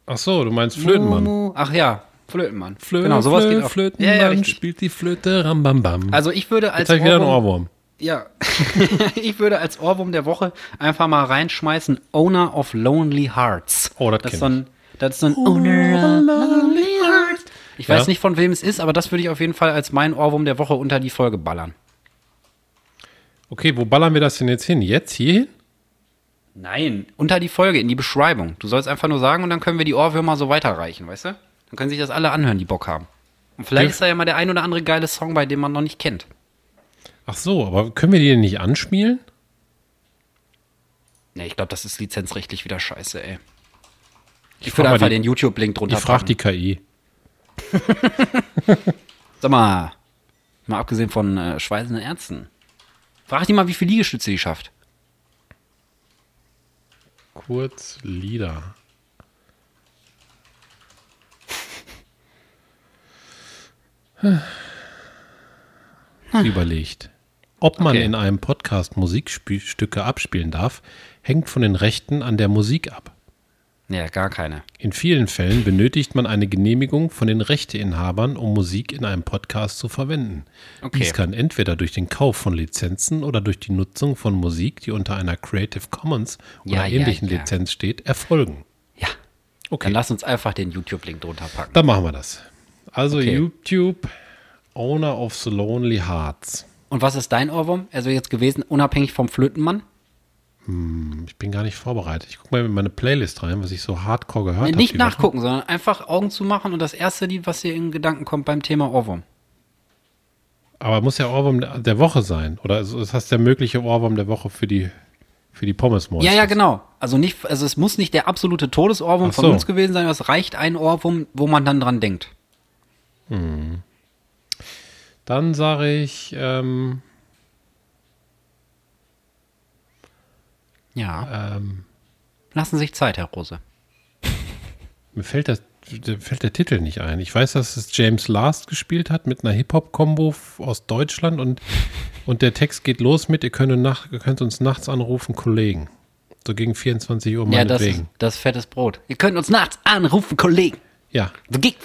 Ach so, du meinst Flötenmann. Ach ja, Flötenmann. Flö genau, sowas Flö geht auch. Flötenmann ja, ja, spielt die Flöte, rambambam. Also ich würde als jetzt habe ich wieder einen Ohrwurm. Ja, [LAUGHS] ich würde als Ohrwurm der Woche einfach mal reinschmeißen Owner of Lonely Hearts. Oh, das das ist so ein, das ist so ein Owner of Lonely Hearts. Ich weiß Ja. nicht, von wem es ist, aber das würde ich auf jeden Fall als mein Ohrwurm der Woche unter die Folge ballern. Okay, wo ballern wir das denn jetzt hin? Jetzt hierhin? Nein, unter die Folge, in die Beschreibung. Du sollst einfach nur sagen und dann können wir die Ohrwürmer so weiterreichen, weißt du? Dann können sich das alle anhören, die Bock haben. Und vielleicht Ja. ist da ja mal der ein oder andere geile Song bei, dem man noch nicht kennt. Ach so, aber können wir die denn nicht anspielen? Ne, ich glaube, das ist lizenzrechtlich wieder scheiße, ey. Ich, frag würde einfach die- den YouTube-Link drunter Ich frage die. KI. [LAUGHS] Sag mal, Mal abgesehen von äh, schweißenden Ärzten. Frag die mal, wie viele Liegestütze die schafft. Kurz Lieder. [LAUGHS] Sie überlegt. Ob man Okay. in einem Podcast Musikstücke abspielen darf, hängt von den Rechten an der Musik ab. Ja, gar keine. In vielen Fällen benötigt man eine Genehmigung von den Rechteinhabern, um Musik in einem Podcast zu verwenden. Okay. Dies kann entweder durch den Kauf von Lizenzen oder durch die Nutzung von Musik, die unter einer Creative Commons oder Ja, ähnlichen ja. Lizenz steht, erfolgen. Ja. Okay, Dann lass uns einfach den YouTube-Link drunter packen. dann machen wir das. Also Okay. YouTube, Owner of the Lonely Hearts. Und was ist dein Ohrwurm? Also jetzt gewesen, unabhängig vom Flötenmann? Ich bin gar nicht vorbereitet. Ich gucke mal in meine Playlist rein, was ich so hardcore gehört habe. Nicht Woche. nachgucken, sondern einfach Augen zu machen und das erste Lied, was dir in Gedanken kommt beim Thema Ohrwurm. Aber muss ja Ohrwurm der- Woche sein. Oder ist ist das der mögliche Ohrwurm der Woche für die, für die pommes Ja, ja, genau. Also nicht, also es muss nicht der absolute Todesohrwurm Ach von so. uns gewesen sein, aber es reicht ein Ohrwurm, wo man dann dran denkt. Dann sage ich, ähm, Ja. ähm, Lassen Sie sich Zeit, Herr Rose. [LAUGHS] mir fällt, das, der- fällt der Titel nicht ein. Ich weiß, dass es James Last gespielt hat mit einer Hip-Hop-Kombo aus Deutschland und, [LAUGHS] und der Text geht los mit, ihr könnt, nach, ihr könnt uns nachts anrufen, Kollegen. So gegen 24 Uhr Ja, das ist, meinetwegen. das ist fettes Brot. Ihr könnt uns nachts anrufen, Kollegen. Ja,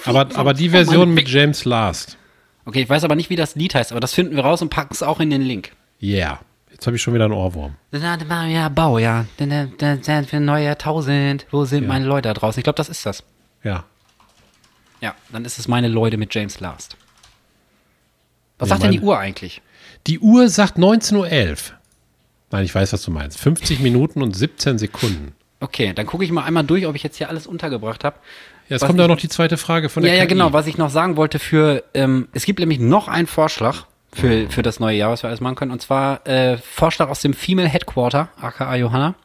aber, aber die Version mit. James Last. Okay, ich weiß aber nicht, wie das Lied heißt, aber das finden wir raus und packen es auch in den Link. Yeah. Jetzt habe ich schon wieder einen Ohrwurm. Ja, Bau, ja. Für ein neues Jahrtausend. Wo sind Ja. meine Leute da draußen? Ich glaube, das ist das. Ja. Ja, dann ist es meine Leute mit James Last. Was Nee, sagt denn die Uhr eigentlich? Die Uhr sagt 19.11 Uhr. Nein, ich weiß, was du meinst. 50 Minuten und 17 Sekunden. Okay, dann gucke ich mal einmal durch, ob ich jetzt hier alles untergebracht habe. Ja, jetzt Was kommt ich- auch noch die zweite Frage von der Ja, ja, KI. genau. Was ich noch sagen wollte für, ähm, es gibt nämlich noch einen Vorschlag für, für das neue Jahr, was wir alles machen können. Und zwar äh, Vorschlag aus dem Female Headquarter, aka Johanna.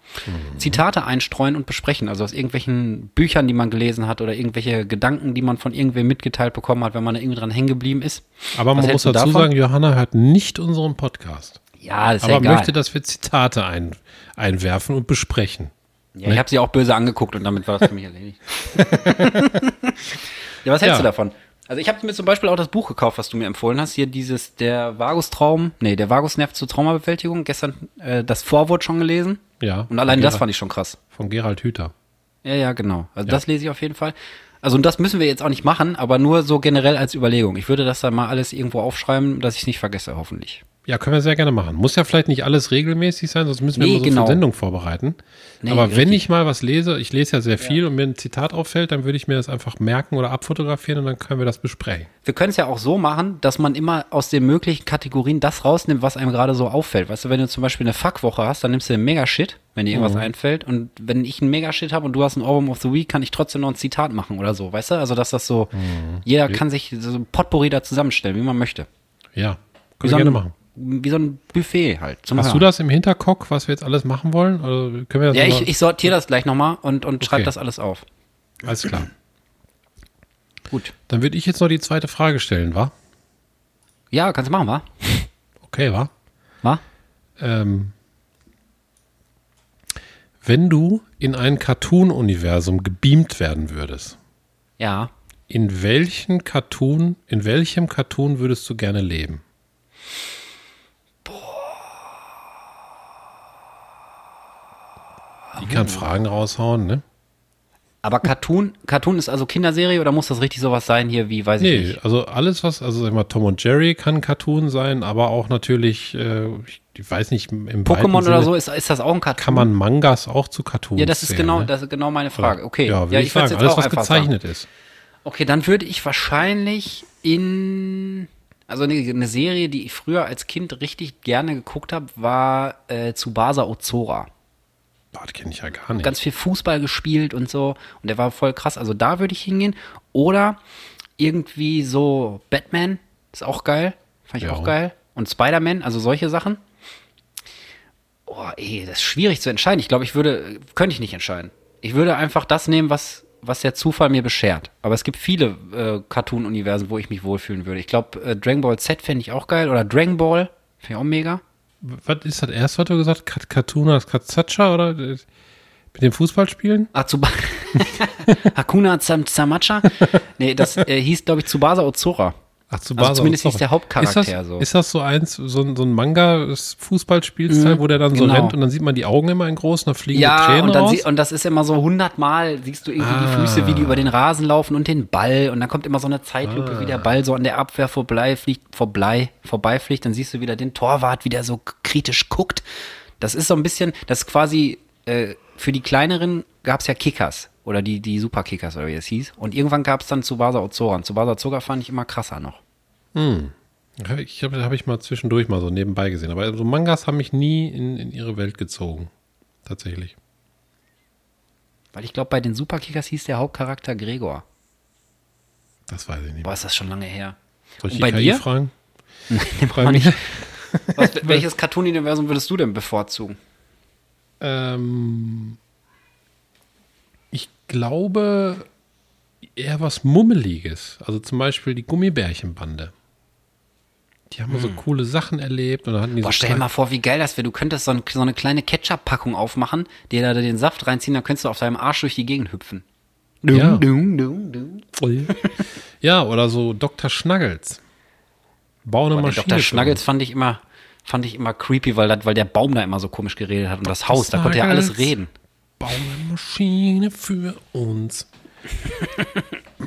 Zitate einstreuen und besprechen. Also aus irgendwelchen Büchern, die man gelesen hat oder irgendwelche Gedanken, die man von irgendwem mitgeteilt bekommen hat, wenn man da irgendwie dran hängen geblieben ist. Aber Was man muss dazu davon? sagen, Johanna hört nicht unseren Podcast. Ja, das ist aber ja egal. möchte, dass wir Zitate ein, einwerfen und besprechen. Ja, ich habe sie auch böse angeguckt und damit war das für mich erledigt. [LAUGHS] ja, was hältst Ja. du davon? Also ich habe mir zum Beispiel auch das Buch gekauft, was du mir empfohlen hast. Hier dieses, der Vagustraum, nee, der Vagusnerv zur Traumabewältigung. Gestern äh, das Vorwort schon gelesen. Ja. Und allein das Gerald- fand ich schon krass. Von Gerald Hüther. Ja, ja, genau. Also das lese ich auf jeden Fall. Also und das müssen wir jetzt auch nicht machen, aber nur so generell als Überlegung. Ich würde das dann mal alles irgendwo aufschreiben, dass ich es nicht vergesse, hoffentlich. Ja, können wir sehr gerne machen. Muss ja vielleicht nicht alles regelmäßig sein, sonst müssen wir Nee, immer so genau. eine Sendung vorbereiten. Nee, Aber wenn richtig. ich mal was lese, ich lese ja sehr viel und mir ein Zitat auffällt, dann würde ich mir das einfach merken oder abfotografieren und dann können wir das besprechen. Wir können es ja auch so machen, dass man immer aus den möglichen Kategorien das rausnimmt, was einem gerade so auffällt. Weißt du, wenn du zum Beispiel eine Fuckwoche hast, dann nimmst du einen Megashit, wenn dir irgendwas einfällt. Und wenn ich einen Megashit habe und du hast ein Album of the Week, kann ich trotzdem noch ein Zitat machen oder so, weißt du? Also, dass das so, jeder kann sich so ein Potpourri da zusammenstellen, wie man möchte. Ja, können wir gerne machen. Wie so ein Buffet halt. Hast du Hören. das im Hinterkopf, was wir jetzt alles machen wollen? Also können wir das Ja, ich, ich sortiere das gleich nochmal und, und schreibe Okay. das alles auf. Alles klar. Gut. Dann würde ich jetzt noch die zweite Frage stellen, wa? Ja, kannst du machen, wa? Okay, wa? Wa? Ähm, wenn du in ein Cartoon-Universum gebeamt werden würdest, Ja. in welchen Cartoon, in welchem Cartoon würdest du gerne leben? Die kann Fragen raushauen, ne? Aber Cartoon, Cartoon ist also Kinderserie oder muss das richtig sowas sein hier wie, weiß ich Nee, nicht? also alles, was, also sag mal, Tom und Jerry kann Cartoon sein, aber auch natürlich, äh, ich, ich weiß nicht, im Pokémon oder so, ist, ist das auch ein Cartoon? kann man Mangas auch zu Cartoons Ja, das ist zählen, genau, ne? das ist genau meine Frage. Okay. Ja, würde ich, würd's sagen, alles, was einfach sagen. gezeichnet ist. Okay, dann würde ich wahrscheinlich in, also eine, eine Serie, die ich früher als Kind richtig gerne geguckt habe, war äh, Tsubasa Ozora. Das kenne ich ja gar nicht. Ganz viel Fußball gespielt und so. Und der war voll krass. Also da würde ich hingehen. Oder irgendwie so Batman, ist auch geil. Fand ich Ja. auch geil. Und Spider-Man, also solche Sachen. Oh, ey, das ist schwierig zu entscheiden. Ich glaube, ich würde, könnte ich nicht entscheiden. Ich würde einfach das nehmen, was, was der Zufall mir beschert. Aber es gibt viele äh, Cartoon-Universen, wo ich mich wohlfühlen würde. Ich glaube, äh, Dragon Ball Z fände ich auch geil. Oder Dragon Ball, finde ich auch mega. Was ist das erste, was du gesagt hast? Kat- Katuna Katsacha oder mit dem Fußballspielen? Ah, Zuba [LAUGHS] Hakuna Zam Zamacha? Nee, das äh, hieß, glaube ich, Tsubasa Ozora. Ach, zu Also zumindest hieß der Hauptcharakter ist das, so. Ist das so eins, so ein, so ein Manga-Fußballspielsteil, Mhm, wo der dann so genau. rennt und dann sieht man die Augen immer in groß und da fliegen die Ja, Tränen und, dann raus? sie, und das ist immer so hundertmal, siehst du irgendwie die Ah. Füße, wie die über den Rasen laufen und den Ball. Und dann kommt immer so eine Zeitlupe, wie der Ball so an der Abwehr vorbeifliegt, vorbei, vorbeifliegt. Dann siehst du wieder den Torwart, wie der so kritisch guckt. Das ist so ein bisschen, das ist quasi, äh, für die kleineren gab es ja Kickers. Oder die, die Superkickers, oder wie es hieß. Und irgendwann gab es dann Tsubasa Ozora. Und Tsubasa Ozora fand ich immer krasser noch. Ich habe hab ich mal zwischendurch mal so nebenbei gesehen. Aber so Mangas haben mich nie in, in ihre Welt gezogen. Tatsächlich. Weil ich glaube, bei den Superkickers hieß der Hauptcharakter Gregor. Das weiß ich nicht. Boah, ist das schon lange her. Soll ich und die bei KI dir? fragen? [LAUGHS] Bei mir? Was, [LAUGHS] welches Cartoon-Universum würdest du denn bevorzugen? Ähm, glaube eher was Mummeliges. Also zum Beispiel die Gummibärchenbande. Die haben so coole Sachen erlebt und dann hatten die Hm. Boah, so stell dir mal vor, wie geil das wäre. Du könntest so, ein, so eine kleine Ketchup-Packung aufmachen, dir da den Saft reinziehen, dann könntest du auf deinem Arsch durch die Gegend hüpfen. Ja. dum, dum, dum. Ja, oder so Dr. Schnuggles. Bau eine Boah, Maschine. Dr. uns. fand ich immer, fand ich immer creepy, weil, das, weil der Baum da immer so komisch geredet hat und das Haus, da konnte ja alles reden. Bau eine Maschine für uns.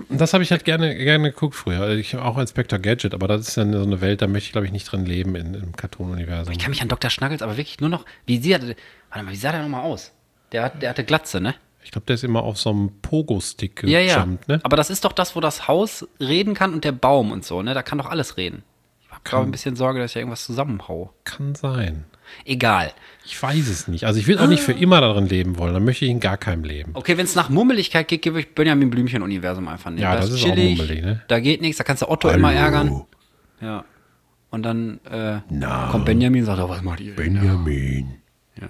das habe ich halt gerne, gerne geguckt früher. Ich habe auch Inspector Gadget, aber das ist ja so eine Welt, da möchte ich, glaube ich, nicht drin leben in, im Cartoon-Universum. Ich kann mich an Dr. Schnuggles aber wirklich nur noch, wie sieht er, warte mal, wie sah der nochmal aus? Der, hat, der hatte Glatze, ne? Ich glaube, der ist immer auf so einem Pogo-Stick Ja, ja. gejumpt, ne? Aber das ist doch das, wo das Haus reden kann und der Baum und so, ne? Da kann doch alles reden. Ich habe gerade ein bisschen Sorge, dass ich irgendwas zusammenhau. Kann sein. Egal. Ich weiß es nicht. Also ich will auch nicht für immer darin leben wollen. Dann möchte ich in gar keinem leben. Okay, wenn es nach Mummeligkeit geht, gebe ich Benjamin Blümchen-Universum einfach nehmen. Ja, das ist auch mummelig, ne? Da geht nichts, da kannst du Otto immer ärgern. Ja. Und dann äh, kommt Benjamin und sagt, oh, was macht ihr? denn da?" Benjamin. Ja.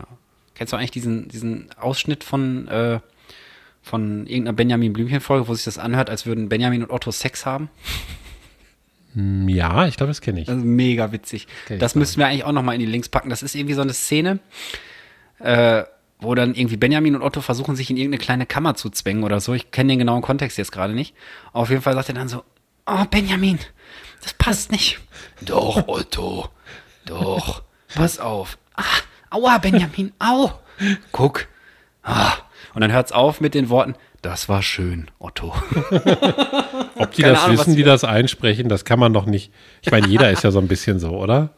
Kennst du eigentlich diesen, diesen Ausschnitt von, äh, von irgendeiner Benjamin Blümchen-Folge, wo sich das anhört, als würden Benjamin und Otto Sex haben? Ja, ich glaube, das kenne ich. Das ist mega witzig. Das gar müssten wir eigentlich auch nochmal in die Links packen. Das ist irgendwie so eine Szene, äh, wo dann irgendwie Benjamin und Otto versuchen, sich in irgendeine kleine Kammer zu zwängen oder so. Ich kenne den genauen Kontext jetzt gerade nicht. Auf jeden Fall sagt er dann so, oh, Benjamin, das passt nicht. Doch, Otto, doch, pass auf. Ah, aua, Benjamin, au. Guck. Ah. Und dann hört's auf mit den Worten, das war schön, Otto. [LAUGHS] Ob die keine das Ahnung, wissen, die das einsprechen, das kann man doch nicht. Ich meine, jeder ist ja so ein bisschen so, oder?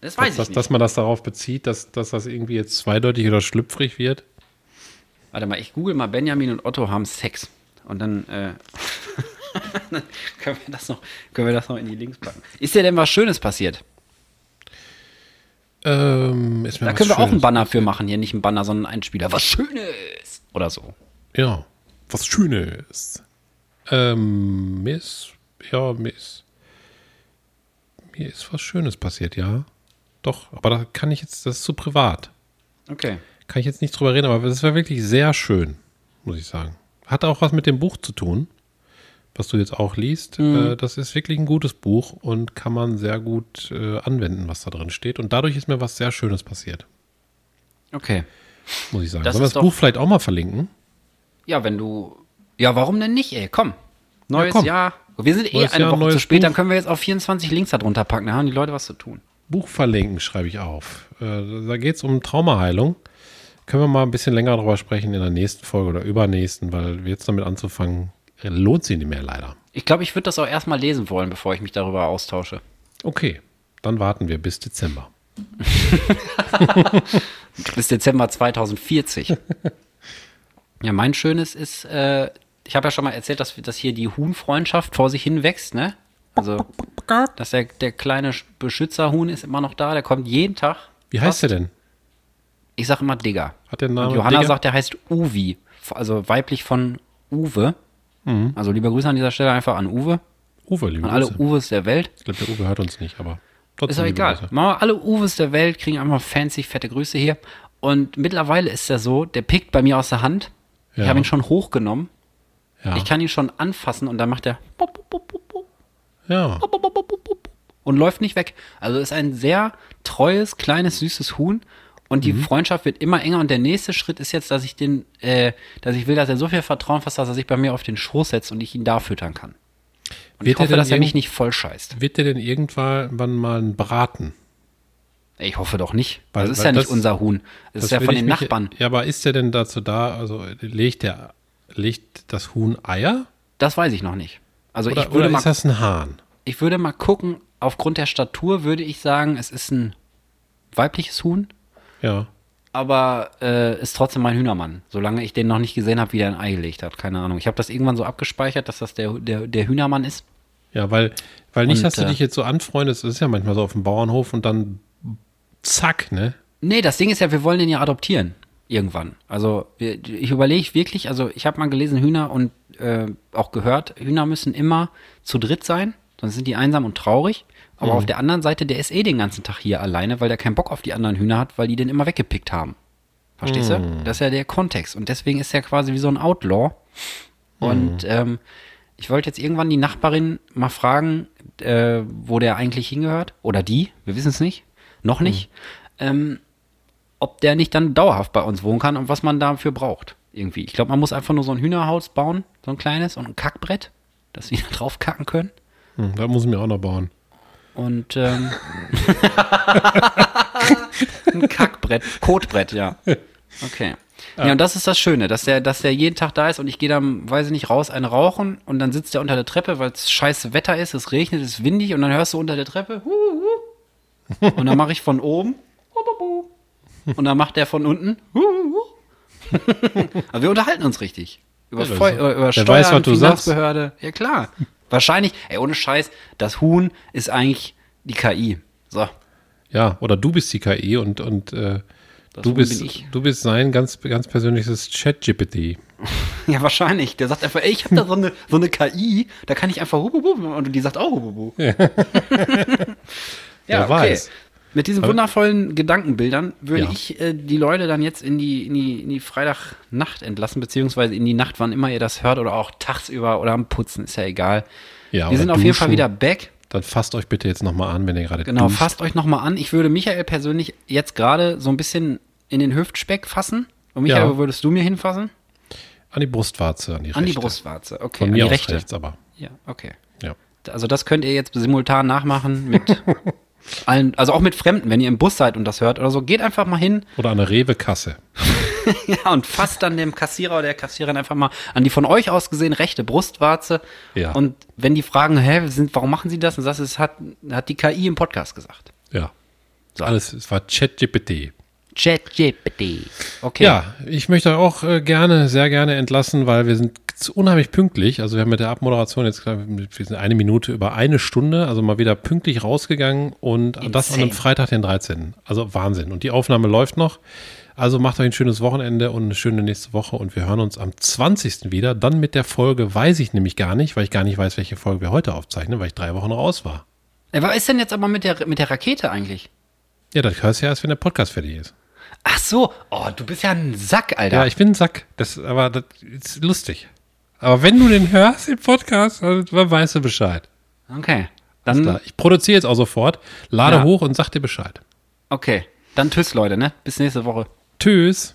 Das weiß Dass, dass, ich dass nicht. man das darauf bezieht, dass, dass das irgendwie jetzt zweideutig oder schlüpfrig wird. Warte mal, ich google mal, Benjamin und Otto haben Sex. Und dann, äh, [LAUGHS] dann können, wir das noch, können wir das noch in die Links packen. Ist dir denn was Schönes passiert? Ähm, ist mir Da was können wir auch einen Schönes. Banner für machen. Hier nicht ein Banner, sondern einen Spieler. Was Schönes! Oder so. Ja, was Schönes. Ähm, mir ist, ja, mir ist, mir ist was Schönes passiert, ja. Doch, aber da kann ich jetzt, das ist zu privat. Okay. Kann ich jetzt nicht drüber reden, aber das war wirklich sehr schön, muss ich sagen. Hat auch was mit dem Buch zu tun, was du jetzt auch liest. Äh, das ist wirklich ein gutes Buch und kann man sehr gut äh, anwenden, was da drin steht. Und dadurch ist mir was sehr Schönes passiert, Okay. muss ich sagen. Das Sollen wir das Buch vielleicht auch mal verlinken? Ja, wenn du. Ja, warum denn nicht, ey? Komm. Neues komm. Jahr. Wir sind eh eine Jahr, Woche zu spät, dann Buch. können wir jetzt auf 24 Links da drunter packen. Da haben die Leute was zu tun. Buch verlinken, schreibe ich auf. Äh, da geht es um Traumaheilung. Können wir mal ein bisschen länger darüber sprechen in der nächsten Folge oder übernächsten, weil jetzt damit anzufangen, lohnt sich nicht mehr leider. Ich glaube, ich würde das auch erstmal lesen wollen, bevor ich mich darüber austausche. Okay, dann warten wir bis Dezember. [LAUGHS] [LAUGHS] Bis Dezember 2040. ja, mein Schönes ist, äh, ich habe ja schon mal erzählt, dass, dass hier die Huhnfreundschaft vor sich hin wächst, ne? Also, dass der, der kleine Sch- Beschützerhuhn ist immer noch da, der kommt jeden Tag. Wie heißt der denn? Ich sag immer Digger. Hat der einen Und Namen? Johanna Digger? sagt, der heißt Uvi, also weiblich von Uwe. Mhm. Also liebe Grüße an dieser Stelle einfach an Uwe, Uwe, liebe an alle Grüße. Uwes der Welt. Ich glaube, der Uwe hört uns nicht, aber trotzdem. Ist doch egal. Grüße. Machen wir alle Uwes der Welt, kriegen einfach fancy, fette Grüße hier. Und mittlerweile ist er so, der pickt bei mir aus der Hand. Ich Ja. habe ihn schon hochgenommen Ja. Ich kann ihn schon anfassen und dann macht er Ja. und läuft nicht weg. Also ist ein sehr treues, kleines, süßes Huhn. Und die Freundschaft wird immer enger. Und der nächste Schritt ist jetzt, dass ich den, äh, dass ich will, dass er so viel Vertrauen fasst, dass er sich bei mir auf den Schoß setzt und ich ihn da füttern kann. Und Wird ich er hoffe, denn dass er mich nicht voll scheißt. Wird der denn irgendwann mal einen braten? Ich hoffe doch nicht. Weil- das ist ja nicht das- unser Huhn. Das, ist ja von den mich- Nachbarn. Ja, aber ist der denn dazu da, also legt der, legt das Huhn Eier? Das weiß ich noch nicht. Also Oder, ich würde oder mal ist das ein Hahn? ich würde mal gucken, aufgrund der Statur würde ich sagen, es ist ein weibliches Huhn, Ja. aber äh, ist trotzdem mein Hühnermann. Solange ich den noch nicht gesehen habe, wie der ein Ei gelegt hat. Keine Ahnung. Ich habe das irgendwann so abgespeichert, dass das der, der, der Hühnermann ist. Ja, weil, weil nicht, Und, dass du äh, dich jetzt so anfreundest, das ist ja manchmal so auf dem Bauernhof und dann zack, ne? Nee, das Ding ist ja, wir wollen den ja adoptieren. Irgendwann. Also ich überlege wirklich, also ich habe mal gelesen, Hühner und äh, auch gehört, Hühner müssen immer zu dritt sein, sonst sind die einsam und traurig. Aber auf der anderen Seite, der ist eh den ganzen Tag hier alleine, weil der keinen Bock auf die anderen Hühner hat, weil die den immer weggepickt haben. Verstehst du? Das ist ja der Kontext. Und deswegen ist er quasi wie so ein Outlaw. Und ähm, ich wollte jetzt irgendwann die Nachbarin mal fragen, äh, wo der eigentlich hingehört. Oder die, wir wissen es nicht. Noch nicht. Ähm, ob der nicht dann dauerhaft bei uns wohnen kann und was man dafür braucht. Irgendwie. Ich glaube, man muss einfach nur so ein Hühnerhaus bauen, so ein kleines und ein Kackbrett, dass wir [LAUGHS] da drauf kacken können. Hm, da muss ich mir auch noch bauen. Und ähm, [LAUGHS] ein Kackbrett, Kotbrett, ja. Okay. Ja. und das ist das Schöne, dass der, dass der jeden Tag da ist und ich gehe dann, weiß ich nicht, raus, einen rauchen und dann sitzt er unter der Treppe, weil es scheiße Wetter ist, es regnet, es ist windig und dann hörst du unter der Treppe hu, hu. Und dann mache ich von oben und dann macht der von unten. Aber wir unterhalten uns richtig. Über, Ja, Feu über, Steuern, weiß, was du sagst. Finanzbehörde. Ja, klar. Wahrscheinlich, ey, ohne Scheiß, das Huhn ist eigentlich die KI. So. Ja, oder du bist die KI und, und äh, du, Huhn bist, du bist sein ganz, ganz persönliches Chat-GPT. [LAUGHS] Ja, wahrscheinlich. Der sagt einfach, ey, ich habe da so eine, so eine KI, da kann ich einfach hububu und die sagt auch hububu. Ja, [LAUGHS] Wer weiß. Mit diesen wundervollen Gedankenbildern würde Ja. ich äh, die Leute dann jetzt in die, in die, in die Freitagnacht entlassen, beziehungsweise in die Nacht, wann immer ihr das hört, oder auch tagsüber oder am Putzen, ist ja egal. Ja, Wir sind auf jeden Fall wieder back. Dann fasst euch bitte jetzt nochmal an, wenn ihr gerade Genau, duscht. fasst euch nochmal an. Ich würde Michael persönlich jetzt gerade so ein bisschen in den Hüftspeck fassen. Und Michael, Ja. wo würdest du mir hinfassen? An die Brustwarze, an die An die rechte. Brustwarze. Okay, Von an mir die aus rechte. rechts, aber. Ja, okay. Ja. Also das könnt ihr jetzt simultan nachmachen mit [LAUGHS] allen, also auch mit Fremden, wenn ihr im Bus seid und das hört oder so. Geht einfach mal hin Oder an der Rewe-Kasse. [LAUGHS] ja, und fasst dann dem Kassierer oder der Kassiererin einfach mal an die von euch aus gesehen rechte Brustwarze. Ja. Und wenn die fragen, hä, sind, warum machen sie das? Und sagst, es hat, hat die KI im Podcast gesagt. Ja. So. Alles, es war ChatGPT. ChatGPT. Okay. Ja, ich möchte auch äh, gerne, sehr gerne entlassen, weil wir sind unheimlich pünktlich. Also wir haben mit der Abmoderation jetzt, wir sind eine Minute über eine Stunde, also mal wieder pünktlich rausgegangen und das an einem Insane. Freitag, den 13. Also Wahnsinn. Und die Aufnahme läuft noch. Also macht euch ein schönes Wochenende und eine schöne nächste Woche und wir hören uns am 20. wieder. Dann mit der Folge weiß ich nämlich gar nicht, weil ich gar nicht weiß, welche Folge wir heute aufzeichnen, weil ich drei Wochen raus war. Äh, Was ist denn jetzt aber mit der, mit der Rakete eigentlich? Ja, das hörst du ja erst, wenn der Podcast fertig ist. Ach so, oh, du bist ja ein Sack, Alter. Ja, ich bin ein Sack. Das, aber das ist lustig. Aber wenn du den hörst im Podcast, dann weißt du Bescheid. okay. Dann, ich produziere jetzt auch sofort, lade Ja. hoch und sag dir Bescheid. okay. Dann tschüss, Leute, ne? Bis nächste Woche. Tschüss.